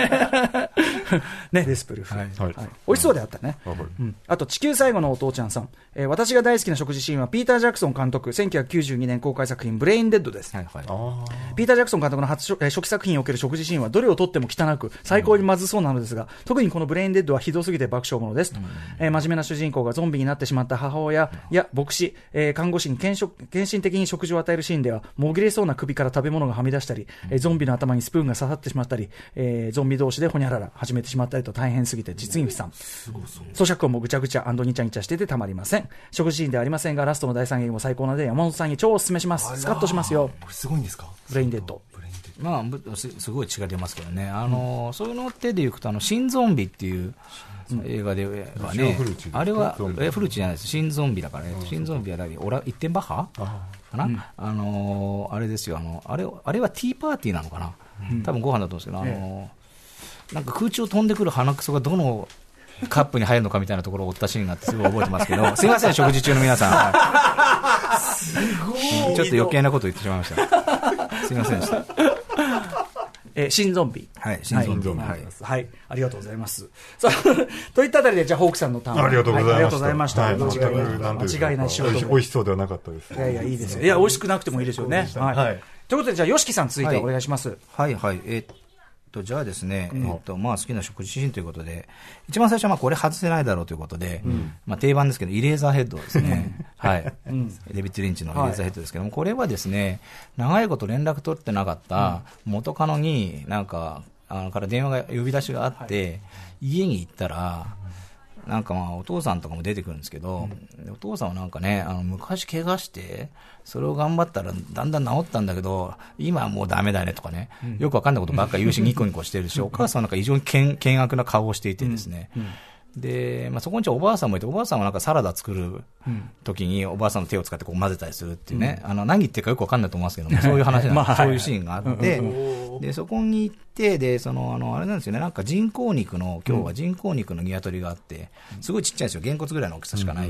ね、デスプルーフ。はい。はい。美味しそうであったね。うん。あと、地球最後のお父ちゃんさん。えー私が大好きな食事シーンは、ピーター・ジャクソン監督、1992年公開作品、ブレイン・デッドです。はいはい。あピーター・ジャクソン監督の初初えー初期作品における食事シーンはどれをとっても汚く、最高にまずそうなのですが、特にこのブレイン・デッドはひどすぎて爆笑ものですと、えー真面目な主人公がゾンビになってしまった母親や牧師、えー看護師に献食献身的に食事を与えるシーンでは、もぎれそうな首から食べ物がはみ出したり、えーゾンビの頭にスプーンが刺さってしまったり、えーゾンビ同士でほにゃらら始めてしまったりと大変すぎて実に悲惨。咀嚼音もぐちゃぐちゃニチャニチャしててたまりません。食事シーンではありませんが、ラストの大三元も最高なので、山本さんに超お勧めします。スカッとしますよ。これすごいんですか？ブレインデッド。まあ、ぶすすごい違い出ますけどね、あのそういうの手でいくと、あの新ゾンビっていう映画ではねあれはえフルチじゃないです、新ゾンビだからね、新ゾンビは何オラ一点バッハかな、あのあれですよ。あのあれ、あれはティーパーティーなのかな、多分ご飯だと思うんですけど、あのなんか空中を飛んでくる鼻くそがどのカップに入るのかみたいなところを追ったシーンがあって、すごい覚えてますけど、すいません、食事中の皆さん。ちょっと余計なこと言ってしまいました。すいませんでした。えー新ゾンビ。はい、新ゾンビ。ははいい。はい、ありがとうございます。さあ、といったあたりで、じゃあ、ホークさんのターン。ありがとうございました。はありがとうございました。はい間違いない。間違いない仕事美味しそうではなかったです。いやいや、いいですよ。いや、美味しくなくてもいいですよね。はい。はいということで、じゃあ、ヨシキさん続いてお願いします。はいはい。えーっと、じゃあですね、えーっと、まあ好きな食事シーンということで、一番最初はまあこれ外せないだろうということで、まあ定番ですけど、イレーザーヘッドですね。はい。デビッド・リンチのイレーザーヘッドですけども、これはですね、長いこと連絡取ってなかった元カノに、なんか、あのから電話が呼び出しがあって、家に行ったら、なんかまあお父さんとかも出てくるんですけど、でお父さんはなんかね、あの昔怪我して、それを頑張ったらだんだん治ったんだけど、今はもうダメだねとかね、よくわかんないことばっかり言うし、ニコニコしてるし、お母さんはなんか異常に険険悪な顔をしていてですね、で、まあ、そこにおばあさんもいて、おばあさんはなんかサラダ作る時におばあさんの手を使ってこう混ぜたりするっていうね、あの何言ってるかよくわかんないと思いますけども、そういう話なんです、そういうシーンがあって、で、そこに行って、で、その、あの、あれなんですよね、なんか人工肉の、今日は人工肉の鶏があって、すごいちっちゃいんですよ、げんこつぐらいの大きさしかない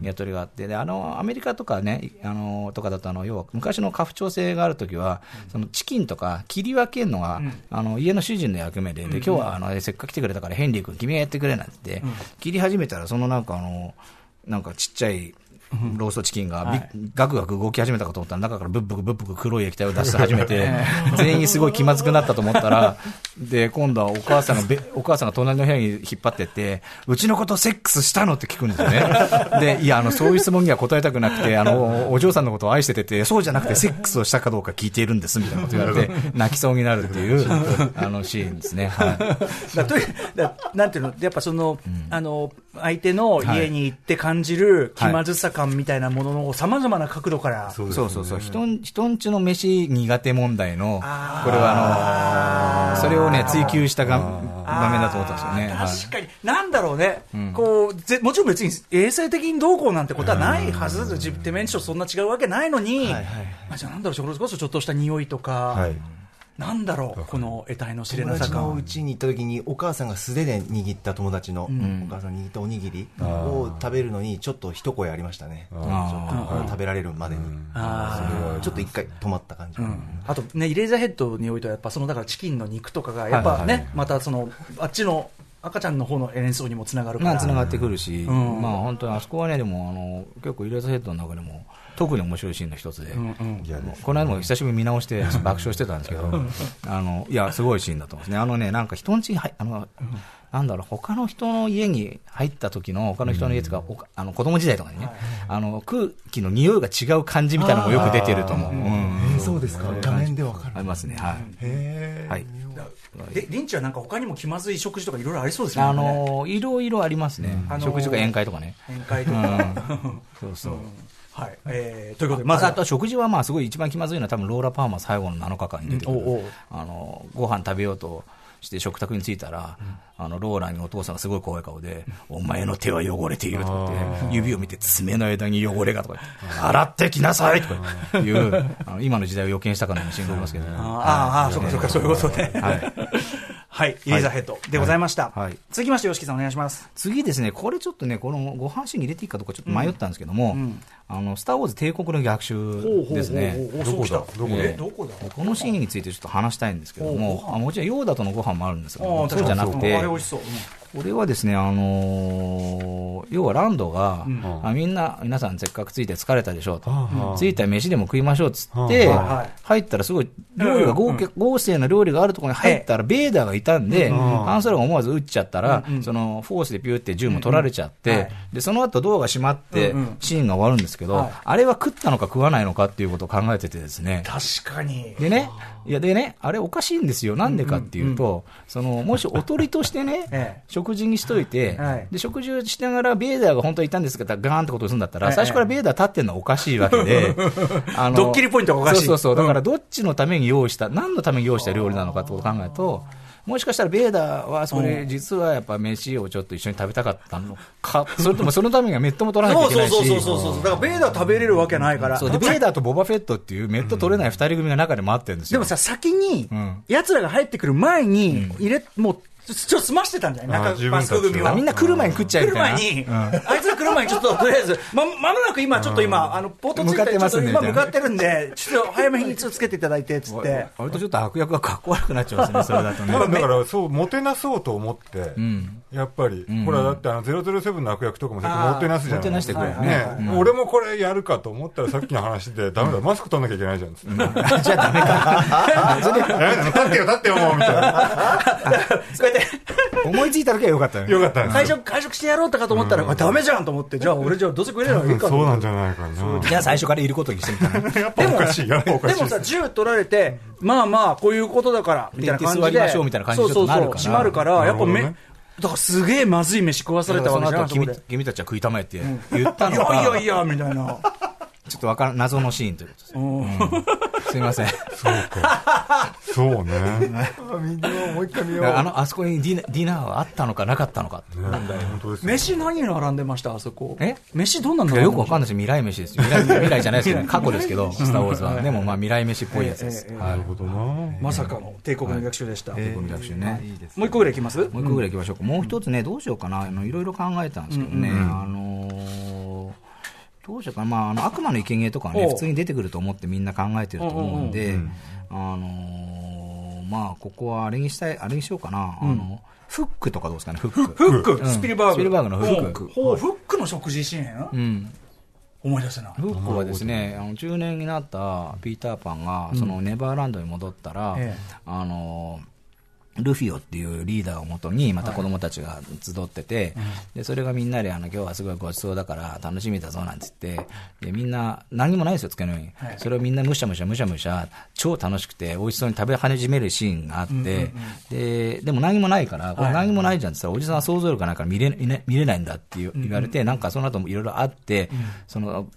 鶏があって、で、あの、アメリカとかね、あの、とかだと、あの、要は昔の家父長制があるときは、そのチキンとか切り分けるのが、あの、家の主人の役目で、で、今日は、あの、せっかく来てくれたから、ヘンリー君、君がやってくれなんて、切り始めたら、そのなんかあの、なんかちっちゃい、ローストチキンがびガクガク動き始めたかと思ったら、中からブッブクブッブク黒い液体を出し始めて、全員すごい気まずくなったと思ったら、で、今度はお母さんがべ、お母さんが隣の部屋に引っ張ってって、うちのことセックスしたのって聞くんですよね。で、いや、あの、そういう質問には答えたくなくて、あの、お嬢さんのことを愛しててて、そうじゃなくてセックスをしたかどうか聞いているんです、みたいなこと言われて、泣きそうになるっていう、あの、シーンですね。はい。だだなんていうの、やっぱその、あの、相手の家に行って感じる気まずさ感みたいなもののさまざまな角度から、そうそうそうそう、人ん人んちの飯苦手問題の、これはあの、それをね、追求したが場面だと思ったんですよね。はい。確かに、なんだろうね、こうぜもちろん別に衛生的にどうこうなんてことはないはずだ自分、てめんちとそんな違うわけないのに、まあ、じゃあなんだろう、それこそちょっとした匂いとか、はい。なんだろう、この得体の知れ友なさ達の感。家に行った時にお母さんが素手で握った友達の、お母さんが握ったおにぎりを食べるのにちょっと一声ありましたね。ちょっとあの食べられるまでに。ちょっと一回止まった感じ、あとね、イレーザーヘッドにおいては、やっぱそのだからチキンの肉とかが、やっぱね、またその、あっちの赤ちゃんの方の演奏にもつながるから。まあ、つながってくるし、ん。まあ、本当にあそこはね、でも、あの、結構、イレーザーヘッドの中でも、特に面白いシーンの一つで、この間も久しぶりに見直して 爆笑してたんですけど、あの、いや、すごいシーンだと思うんですね。あのね、なんか人んちあの、なんだろう、他の人の家に入った時の、他の人の家とか、おあの、子供時代とかにね、あの、空気の匂いが違う感じみたいなのもよく出てると思う。そうですか画面でわかるありますね、はい。へはい。え、リンチはなんか他にも気まずい食事とかいろいろありそうですよね。あの、いろいろありますね。あのー食事とか宴会とかね。宴会とか。うん。そうそう。はい。えー、ということで、まずあとは食事はまあすごい一番気まずいのは多分ローラ・パーマー最後の7日間に出てくる、う。んあのご飯食べようとして食卓に着いたら、あのローラにお父さんがすごい怖い顔で、お前の手は汚れているとか言って、指を見て爪の間に汚れがとか言って、洗ってきなさいとかいう、あの今の時代を予見したかのようなシーンがありますけど、あーあー、そうかそうか、そういうことね。はい。はい、イエザーヘッドでございました。はい。はい。続きまして、吉木さんお願いします。次ですね、これちょっとね、このご飯シーンに入れていいかどうかちょっと迷ったんですけども、ん。あの、スター・ウォーズ帝国の逆襲ですね。どこだ？どこだ？えどこだ？このシーンについてちょっと話したいんですけどおも、あもちろんヨーダとのご飯もあるんですけどそうじゃなくてあれ、美味しそう。これはですね、あのー要はランドが、あみんな、皆さんせっかくついて疲れたでしょうと、はあついたら飯でも食いましょうっつって、入ったらすごい、料理が豪華豪勢な料理があるところに入ったら、ベーダーがいたんで、ハンソロが思わず撃っちゃったら、そのフォースでピューって銃も取られちゃって、でその後ドアが閉まってうんうん、シーンが終わるんですけど、はい。あれは食ったのか食わないのかっていうことを考えててですね。確かに。でね、いやでね、あれおかしいんですよ。なんでかっていうと、その、もしおとりとしてね、ええ食事にしといて、はいで、食事をしながらベーダーが本当はいたんですけど、ガーンってことをするんだったら、ええ最初からベーダー立ってるのはおかしいわけで、あドッキリポイントがおかしいそうそうそう。だからどっちのために用意した、何のために用意した料理なのかってことを考えると、もしかしたらベーダーはそれ、実はやっぱ飯をちょっと一緒に食べたかったのか、それともそのためにはメットも取らなきゃいけないし。そうそうそうそうそう。だから、ベーダー食べれるわけないから。そうで、ベーダーとボバフェットっていうメット取れない二人組が中で待ってるんですよ。でもさ、先にん、奴らが入ってくる前に、入れ、もう、ちょっと済ましてたんじゃない？マスク組は。あみんな来る前に食っちゃ来るうみたいな。前に、うん。あいつら来る前にちょっと、とりあえず、ま、まもなく今、ちょっと今、あの、ポートついてちょっと今向かってるんで、ちょっと早めにつけていただいて、つって。割とちょっと悪役がかっこ悪くなっちゃうんですね、それだとね。だからそう、もてなそうと思って、ん。やっぱり、ほら、だってあの007の悪役とかももてなすじゃない？もてなしてくれるね。ね、俺もこれやるかと思ったらさっきの話で、ダメだ、マスク取んなきゃいけないじゃん。じゃあダメか。立ってよ、立ってよ、もう、みたいな。て、思いついた時はよかったよね。よかった会食、会食してやろうとかと思ったら、あダメじゃんと思って、じゃあ俺じゃあどうせ食えないのいいかとそうなんじゃないかな。じゃあ最初からいることにしてみたら。やっぱおかしい、やっぱおかしい。でもさ、銃取られて、まあまあ、こういうことだから、みたいな感じで。座りましょうみたいな感じにちょっとなるからそうそうそう、閉まるから、やっぱめ、だからすげえまずい飯食わされたわけじゃ君たちは食いたまえって言ったいのか、やいやいや、みたいな。ちょっとわからん、謎のシーンということです。すみません。そうね。もう一回見あの、あそこにディナディナーはあったのかなかったのかって。本当ですよ飯何並んでましたあそこ？え？飯どんなの？よくわかんない。ないです未来飯ですよ。未来未来じゃないですけど、過去ですけど、スター・ウォーズは。でもまあ未来飯っぽいやつです。ええええはいなるほどな。まさかの帝国の逆襲でした。この逆襲ね。もう一個ぐらいいきます？もう一個ぐらい行きましょうか。もう一つね、どうしようかな。あの、いろいろ考えたんですけどね。あのーどうしようかな。まあ、あの、悪魔の生贄とかはね、普通に出てくると思ってみんな考えてると思うんで、あのーまあ、ここはあれにしたい、あれにしようかな。あの、フックとかどうですかね、フック。フック、うんスピルバーグ。スピルバーグのフックほうフックの食事シーン？うん。思い出せない。フックはですね、あの中年になったピーターパンが、そのネバーランドに戻ったら、ええあの、ルフィオっていうリーダーをもとに、また子供たちが集ってて、で、それがみんなで、あの、今日はすごいごちそうだから楽しみだぞなんて言って、で、みんな、何もないですよ、つけの上に。はい。それをみんなむしゃむしゃむしゃむしゃ、超楽しくて、美味しそうに食べ始めるシーンがあって、で、でも何もないから、これ何もないじゃんって言ったら、おじさんは想像力がないから見れ見れないんだって言われて、なんかその後もいろいろあって、その、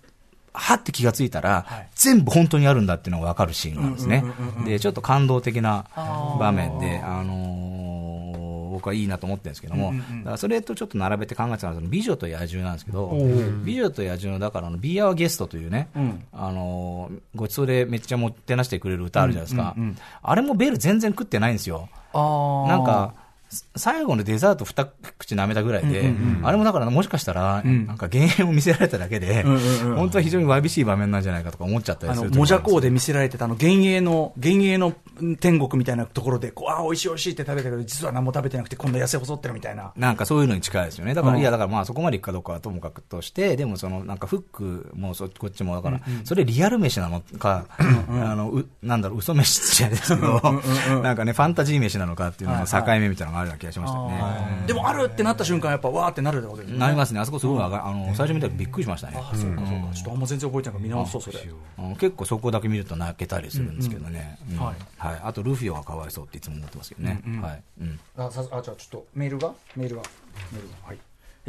はって気がついたら、全部本当にあるんだっていうのが分かるシーンなんですね。で、ちょっと感動的な場面で、あのー僕はいいなと思ってるんですけども、だからそれとちょっと並べて考えてたのは、美女と野獣なんですけど、美女と野獣の、だからあの、Be Our Guest というね、あのーごちそうでめっちゃもてなしてくれる歌あるじゃないですか。あれもベル全然食ってないんですよ。あなんか、最後のデザート二口舐めたぐらいで、あれもだからもしかしたら、なんか幻影を見せられただけで、本当は非常にわびしい場面なんじゃないかとか思っちゃったりするとモジャコーで見せられてたあの、幻影の、幻影の天国みたいなところで、こう、ああ、美味しい美味しいって食べたけど、実は何も食べてなくて、今度痩せ細ってるみたいな。なんかそういうのに近いですよね。だから、うん。いや、だからまあそこまでいくかどうかはともかくとして、でもそのなんかフックもそこっちも、だから、それリアル飯なのか、あの、うなんだろう、嘘飯じゃないですけど、なんかね、ファンタジー飯なのかっていうのの境目みたいなのがあるような気がしましたよね。でも、あるってなった瞬間、やっぱ、わーってなるわけですね。なりますね。あそこすごいあの、最初見た時びっくりしましたね。あ、そうか、そうか。ちょっとあんま全然覚えてないから見直そう、それ。結構そこだけ見ると泣けたりするんですけどね。うんはいはい。あと、ルフィオがかわいそうっていつも思ってますけどね。はい。うん。あ、さあ、じゃあちょっと、メールが？メールが？メールが。はい。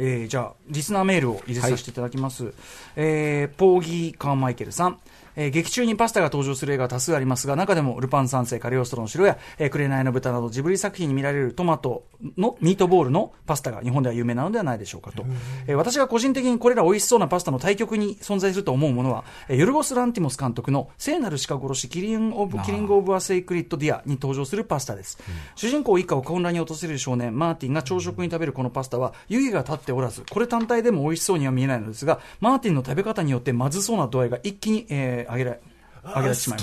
えー、じゃあ、リスナーメールを入れさせていただきます。えー、ポーギー・カーマイケルさん。えー劇中にパスタが登場する映画は多数ありますが、中でもルパン三世、カリオストロの城や、えー、紅の豚などジブリ作品に見られるトマトのミートボールのパスタが日本では有名なのではないでしょうかと。えー私が個人的にこれら美味しそうなパスタの対極に存在すると思うものは、えーヨルゴス・ランティモス監督の聖なる鹿殺しキリン・オブ・キリング・オブ・ア・セイクリッド・ディアに登場するパスタです。主人公一家を混乱に陥れる少年、マーティンが朝食に食べるこのパスタは湯気が立っておらず、これ単体でも美味しそうには見えないのですが、マーティンの食べ方によってまずそうな度合いが一気に、えー上げられ、上げられてしまい。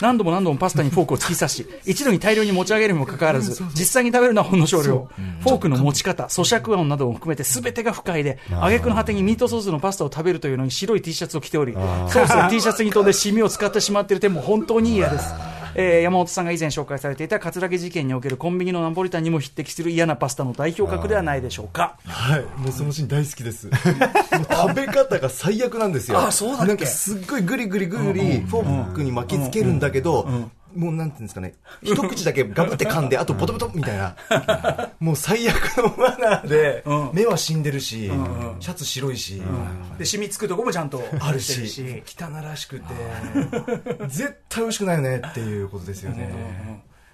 何度も何度もパスタにフォークを突き刺し、一度に大量に持ち上げるにもかかわらず、実際に食べるのはほんの少量。フォークの持ち方、咀嚼音なども含めて全てが不快で、挙句の果てにミートソースのパスタを食べるというのに白い T シャツを着ており、ソースが T シャツに飛んでシミを使ってしまっている点も本当に嫌です。えー山本さんが以前紹介されていた葛城事件におけるコンビニのナポリタンにも匹敵する嫌なパスタの代表格ではないでしょうか。はい、もうそのシーン大好きです。食べ方が最悪なんですよ。あそうだっけ？なんかすっごいグリグリグリフォークに巻きつけるんだけど、もうなんていうんですかね、一口だけガブって噛んで、あとポトポトみたいな。もう最悪のマナーで、目は死んでるし、シャツ白いし、で、染みつくとこもちゃんとあるし、汚らしくて、絶対美味しくないよねっていうことですよね。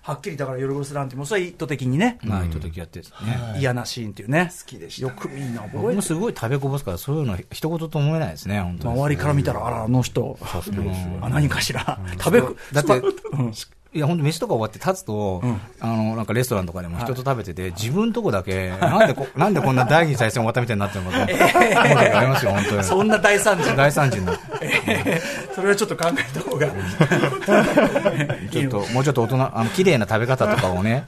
はっきりだからヨルゴス・ランティモスは意図的にね、まあ、意図的やってですね。嫌なシーンっていうね。好きでしたよくみんな覚僕えてもすごい食べこぼすから、そういうの一言と思えないですね、本当に。周りから見たら、あら、あの人、あ何かしら、食べく、だって うんいや、本当飯とか終わって立つと、あの、なんかレストランとかでも人と食べてて、自分とこだけ、なんでこ、なんでこんな第二次大戦終わったみたいになってるのかと思う時ありますよ、本当に。そんな大惨事。大惨事になって。えーそれはちょっと考えた方が。ちょっと、もうちょっと大人、あの、綺麗な食べ方とかをね、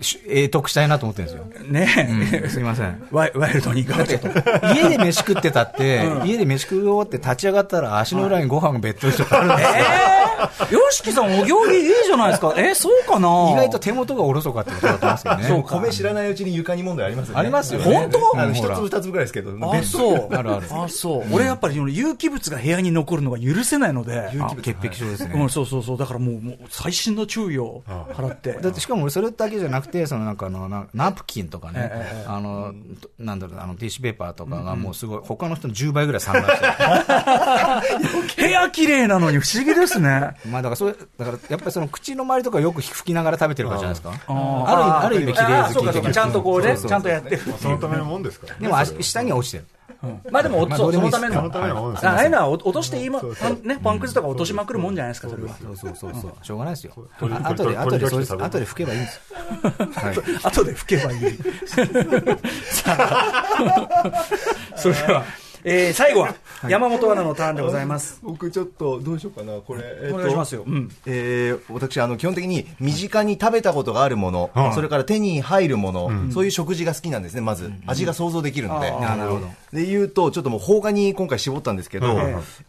し得得したいなと思ってるんですよ。ねうんすいません。ワイワイルドに行かちょっと。家で飯食ってたって、家で飯食い終わって立ち上がったら足の裏にご飯がべっとりとかあるんですよ。えー、よしきさん、お行儀いいじゃないですか。えー、そうかな？意外と手元がおろそかってことだと思うんですけどね。そうか米知らないうちに床に問題ありますよね。ありますよね本当あ一粒二粒ぐらいですけど、あ、そう。あるあるあ、そう。俺やっぱり有機物が部屋に残るのが許せないので。あ潔癖症ですね。うん、そうそうそう。だからもう、もう、最新の注意を払って。だってしかも俺それだけじゃなくて、そのなんかあの、なナプキンとかね、ええあの、なんだろう、あの、ティッシュペーパーとかがもうすごい、他の人の10倍ぐらい散乱してる。部屋綺麗なのに不思議ですね。まあだからそれ、だからやっぱりその口の周りとかよく拭きながら食べてるからじゃないですか？あある意味、ある意味綺麗。好き的なちゃんとこうね、ちゃんとやってる。そのためのもんですからね。でも足下には落ちてる。まあでも、そのための。あああいうのは落として今、パンね、パンくずとか落としまくるもんじゃないですか、それは。そうそうそうそう。しょうがないですよ。あ後で、取り後で、そう取り取り後で拭けばいいんですよ。はい。後で吹けばいい。さあ、それでは、えー最後は、山本アナのターンでございます。僕ちょっと、どうしようかな、これ。えっとお願いしますよ。うん。えー私、あの、基本的に身近に食べたことがあるもの、はいそれから手に入るもの、そういう食事が好きなんですね、まず。味が想像できるので。なるほど。で言うと、ちょっともう邦画に今回絞ったんですけど、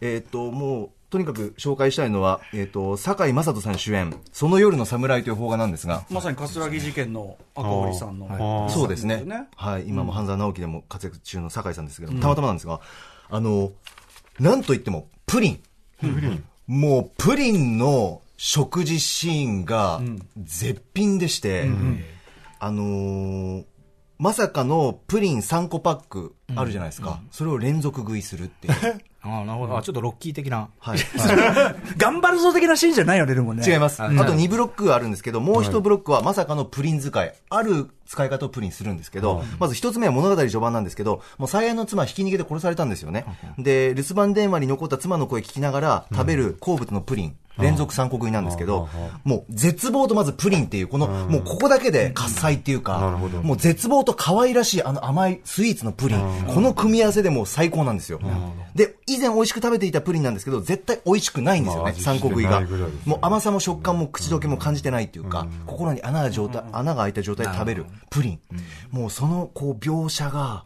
えっ、と、もう、とにかく紹介したいのは、えっ、と、堺雅人さん主演、その夜の侍という邦画なんですが、まさに葛城事件の赤堀さんの。あーそうですねね。はい、今も半沢直樹でも活躍中の堺さんですけど、たまたまなんですが、あの、なんといっても、プリン。もう、プリンの食事シーンが絶品でして、あのーまさかのプリン3個パックあるじゃないですか。それを連続食いするっていう。ああ、なるほど。あ、ちょっとロッキー的な。はい。頑張るぞ的なシーンじゃないよね、でもね。違います。あうんと2ブロックあるんですけど、もう1ブロックはまさかのプリン使い。ある使い方をプリンするんですけど、まず1つ目は物語序盤なんですけど、もう最愛の妻はひき逃げで殺されたんですよね。で、留守番電話に残った妻の声聞きながら食べる好物のプリン。連続三個食いなんですけど、もう絶望とまずプリンっていう、この、もうここだけで喝采っていうか、もう絶望と可愛らしいあの甘いスイーツのプリン。この組み合わせでもう最高なんですよ。で、以前美味しく食べていたプリンなんですけど、絶対美味しくないんですよね、三個食いが。もう甘さも食感も口どけも感じてないっていうか、心に穴が状態、穴が開いた状態で食べるプリン。もうその、こう、描写が、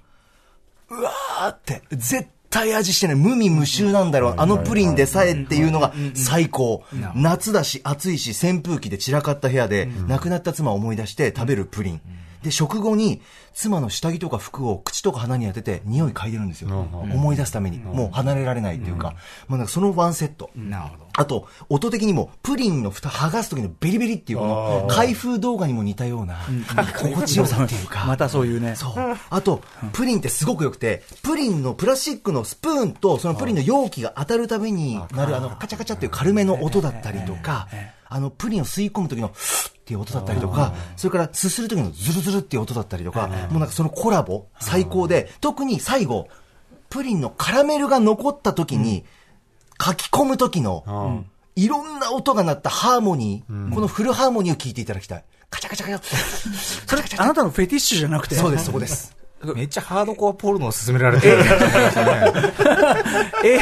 うわーって、絶対味してない。無味無臭なんだろう。あのプリンでさえっていうのが最高。夏だし、暑いし、扇風機で散らかった部屋で、亡くなった妻を思い出して食べるプリン。で、食後に、妻の下着とか服を口とか鼻に当てて匂い嗅いでるんですよ。思い出すために。もう離れられないっていうか、まあなんかそのワンセット。なるほど。あと、音的にも、プリンの蓋剥がす時のベリベリっていう、この、開封動画にも似たような、心地よさっていうか。またそういうね。そう。あと、プリンってすごく良くて、プリンのプラスチックのスプーンと、そのプリンの容器が当たるためになる、あの、カチャカチャっていう軽めの音だったりとか、あの、プリンを吸い込む時の、っていう音だったりとか、それから、すする時のズルズルっていう音だったりとか、もうなんかそのコラボ、最高で、特に最後、プリンのカラメルが残った時に、書き込む時の、いろんな音が鳴ったハーモニー、このフルハーモニーを聞いていただきたい。カチャカチャカチャ。それ、あなたのフェティッシュじゃなくて？そうです、そこです。めっちゃハードコアポルノを勧められてる。え、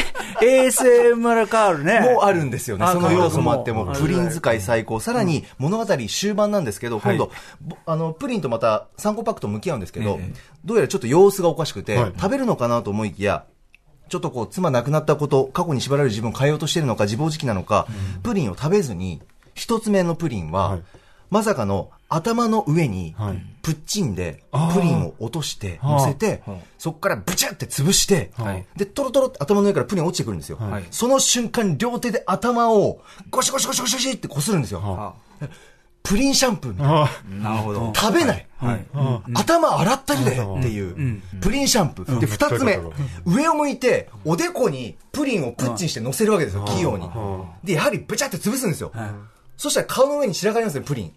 ASMR カールね。もうあるんですよね。あその要素もあって、も。プリン使い最高。さらに物語終盤なんですけど、今度、ぼあの、プリンとまた3個パックと向き合うんですけど、どうやらちょっと様子がおかしくてはい、食べるのかなと思いきや、ちょっとこう、妻亡くなったこと、過去に縛られる自分を変えようとしてるのか、自暴自棄なのか、プリンを食べずに、一つ目のプリンは、はい。まさかの頭の上にはい、プッチンでプリンを落として、乗せて、そこからブチャって潰してはい、で、トロトロって頭の上からプリン落ちてくるんですよ。はい。その瞬間に両手で頭をゴシゴシゴシゴシゴシってこするんですよ。はプリンシャンプーみたいな。あ。なるほど。食べない。はい。頭洗ったりだよっていう、プリンシャンプー。で、二つ目。上を向いて、おでこにプリンをプッチンして乗せるわけですよ、器用に。で、やはりブチャって潰すんですよ。そしたら顔の上に散らかりますよ、プリン。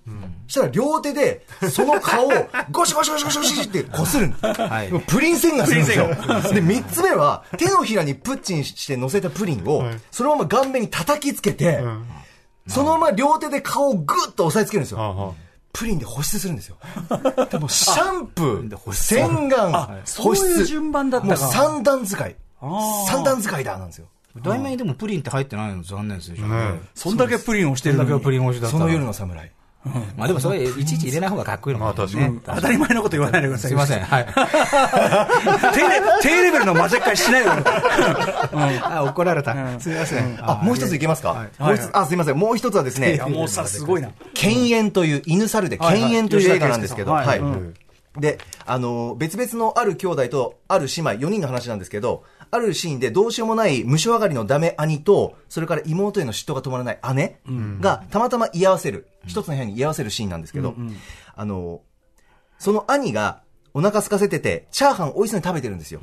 そしたら両手で、その顔をゴシゴシゴシゴシゴシってこするんですはいプリン洗顔するんですよ。で、三つ目は、手のひらにプッチンして乗せたプリンをはい、そのまま顔面に叩きつけて、そのまま両手で顔をグッと押さえつけるんですよ。はあプリンで保湿するんですよ。でもシャンプー、洗顔、そう保湿。いう順番だったもうか。三段使い。ー三段使いだ、なんですよ。題名でもプリンって入ってないの残念ですよ。ねそんだけプリンをしてるのにそんだけプリン推しだったらその夜の侍。まあでもそれ、いちいち入れない方がかっこいいのまあかも確かに。当たり前のこと言わないでください。すいません。はい。低レベルの混ぜっかいしないでください。あ、怒られた。すいません。あ、もう一ついけますか？もう一つ、あ、すいません。もう一つはですねいや、、もうさ、すごいな。犬猿という、犬猿で犬猿という映画なんですけど、はいはいはい。で、あの、別々のある兄弟とある姉妹、4人の話なんですけど、あるシーンでどうしようもない無償上がりのダメ兄と、それから妹への嫉妬が止まらない姉がたまたま居合わせる、一つの部屋に居合わせるシーンなんですけど、あの、その兄がお腹空かせてて、チャーハン美味しそうに食べてるんですよ。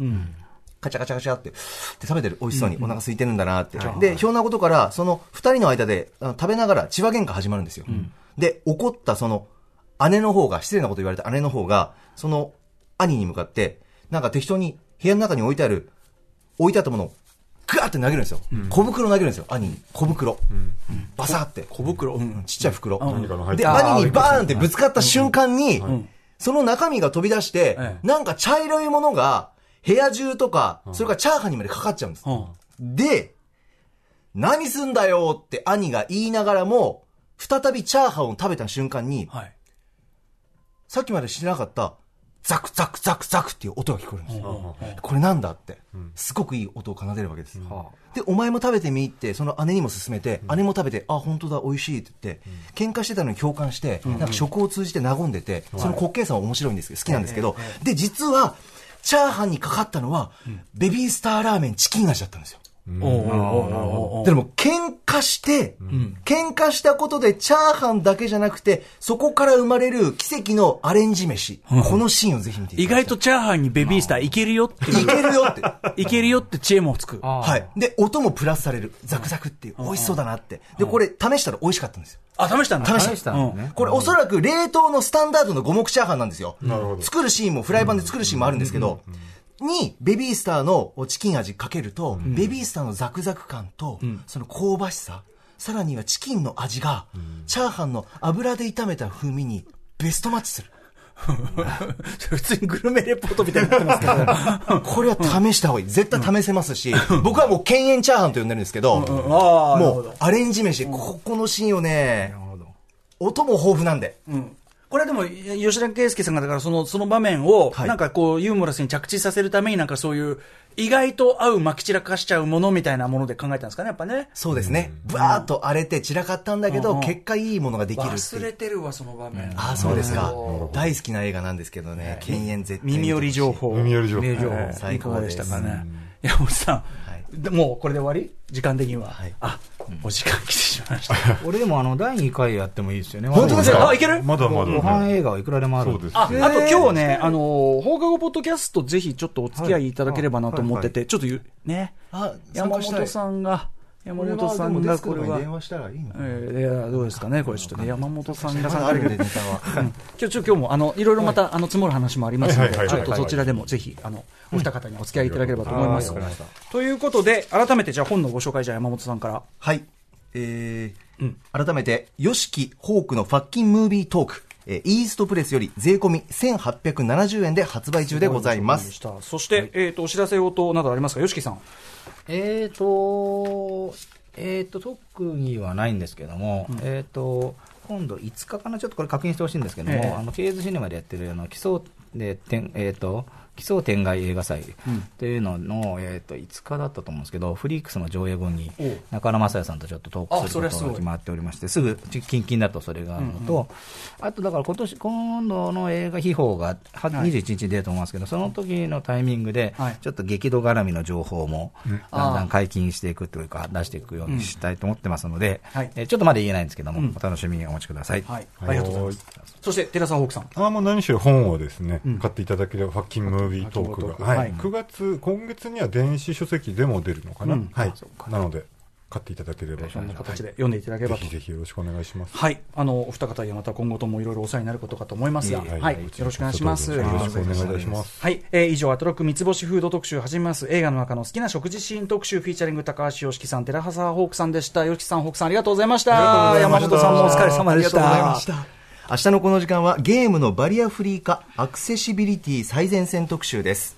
カチャカチャカチャって、って食べてる。美味しそうにお腹空いてるんだなって。で、ひょんなことから、その二人の間であの食べながら千葉喧嘩始まるんですよ。で、怒ったその姉の方が、失礼なこと言われた姉の方が、その兄に向かって、なんか適当に部屋の中に置いてある、置いてあったものを、グワーって投げるんですよ。小袋投げるんですよ、兄に。小袋。バサーって。小袋？うんちっちゃい袋。で、る兄にバーンってぶつかった瞬間に、その中身が飛び出して、ええなんか茶色いものが、部屋中とか、それからチャーハンにまでかかっちゃうんです。うんで、何すんだよって兄が言いながらも、再びチャーハンを食べた瞬間に、はい。さっきまでしてなかった、ザクザクザクザクっていう音が聞こえるんですよ。これなんだって。すごくいい音を奏でるわけです。で、お前も食べてみって、その姉にも勧めて、姉も食べて、あ、本当だ、美味しいって言って、喧嘩してたのに共感して、なんか食を通じて和んでて、その滑稽さは面白いんですけど、好きなんですけど、で、実は、チャーハンにかかったのは、ベビースターラーメンチキン味だったんですよ。でも、喧嘩して、喧嘩したことでチャーハンだけじゃなくて、そこから生まれる奇跡のアレンジ飯。このシーンをぜひ見てい意。外とチャーハンにベビースターいけるよっていけるよって。いけるよって知恵もつく。はい。で、音もプラスされる。ザクザクっていう。美味しそうだなって。で、これ試したら美味しかったんですよ。あ、試したんだ。試した。これおそらく冷凍のスタンダードの五目チャーハンなんですよ。なるほど作るシーンもフライパンで作るシーンもあるんですけど、に、ベビースターのチキン味かけると、ベビースターのザクザク感と、その香ばしさ、さらにはチキンの味が、チャーハンの油で炒めた風味にベストマッチする。普通にグルメレポートみたいになってますけど。これは試した方がいい。絶対試せますし、僕はもう犬猿チャーハンと呼んでるんですけど。もうアレンジ飯、ここのシーンをね、音も豊富なんで。これでも、吉田圭佑さんが、だからその、その場面を、はいなんかこう、ユーモラスに着地させるために、なんかそういう、意外と合う、まき散らかしちゃうものみたいなもので考えたんですかね、やっぱね。そうですね。ブワーっと荒れて散らかったんだけど、うん結果いいものができる忘れ。てるわ、その場面。ああ、そうですかうん。大好きな映画なんですけどね、犬猿絶対。耳寄り情報。耳寄り情報最高でかがですしたかね。山本さん、でもうこれで終わり？時間的には。はいあ、お時間来てしまいました。俺でもあの、第2回やってもいいですよね。本当ですか？あいける？まだまだ。ご飯映画はいくらでもある。そうです。あ、あと今日ね、あの、放課後ポッドキャストぜひちょっとお付き合いいただければなと思ってて、ちょっと言う、ね。あ、山本さんが、山本さんがこれは。電話したらいいのえー、いやどうですかね、これちょっとね、山本さんがあるんで、ネタは。うん今日、も、あの、いろいろまた、あの、積もる話もありますので、ちょっとそちらでもぜひ、あの、お二方にお付き合いいただければと思います。ということで、改めてじゃあ本のご紹介、じゃあ山本さんから。はい。えー改めて、ヨシキ・ホークのファッキンムービートーク、えーイーストプレスより税込み1870円で発売中でございます。そして、えっと、お知らせ用となどありますか、よしきさん。えーと、えーと、特にはないんですけども、えーと、今度5日かな、ちょっとこれ確認してほしいんですけども、ええ。あの、ケーズシネマでやってる、あの、基礎で、天えーと、奇想天外映画祭。っていうのの、えー、と5日だったと思うんですけど、フリークスの上映後に中野雅也さんとちょっとトークすることが決まっておりまして、すぐ近々だとそれがあるのと、あとだから今年今度の映画秘宝がは21日に出ると思いますけど、その時のタイミングではい、ちょっと激怒絡みの情報もだんだん解禁していくというか、出していくようにしたいと思ってますので、はい。えーちょっとまだ言えないんですけども、うん。お楽しみにお待ちください。はい。ありがとうございます。そして、寺澤ホークさん。あもう何しろ本をですね、うん。買っていただければ、ファッキンムービートークが。はい。はい9月、今月には電子書籍でも出るのかな？うんはい。なので、買っていただければ。そんな形で読んでいただければとぜひぜひよろしくお願いします。はい。あの、お二方にはまた今後ともいろいろお世話になることかと思いますが、いえいえはい。よろしくお願いします。よろしくお願いいたします。はい。えー以上、アトロック三つ星フード特集始めます。映画の中の好きな食事シーン特集、フィーチャリング高橋良樹さん、寺澤ホークさんでした。良樹さん、ホークさん、ありがとうございました。山本さんもお疲れ様でした。ありがとうございました。明日のこの時間はゲームのバリアフリー化、アクセシビリティ最前線特集です。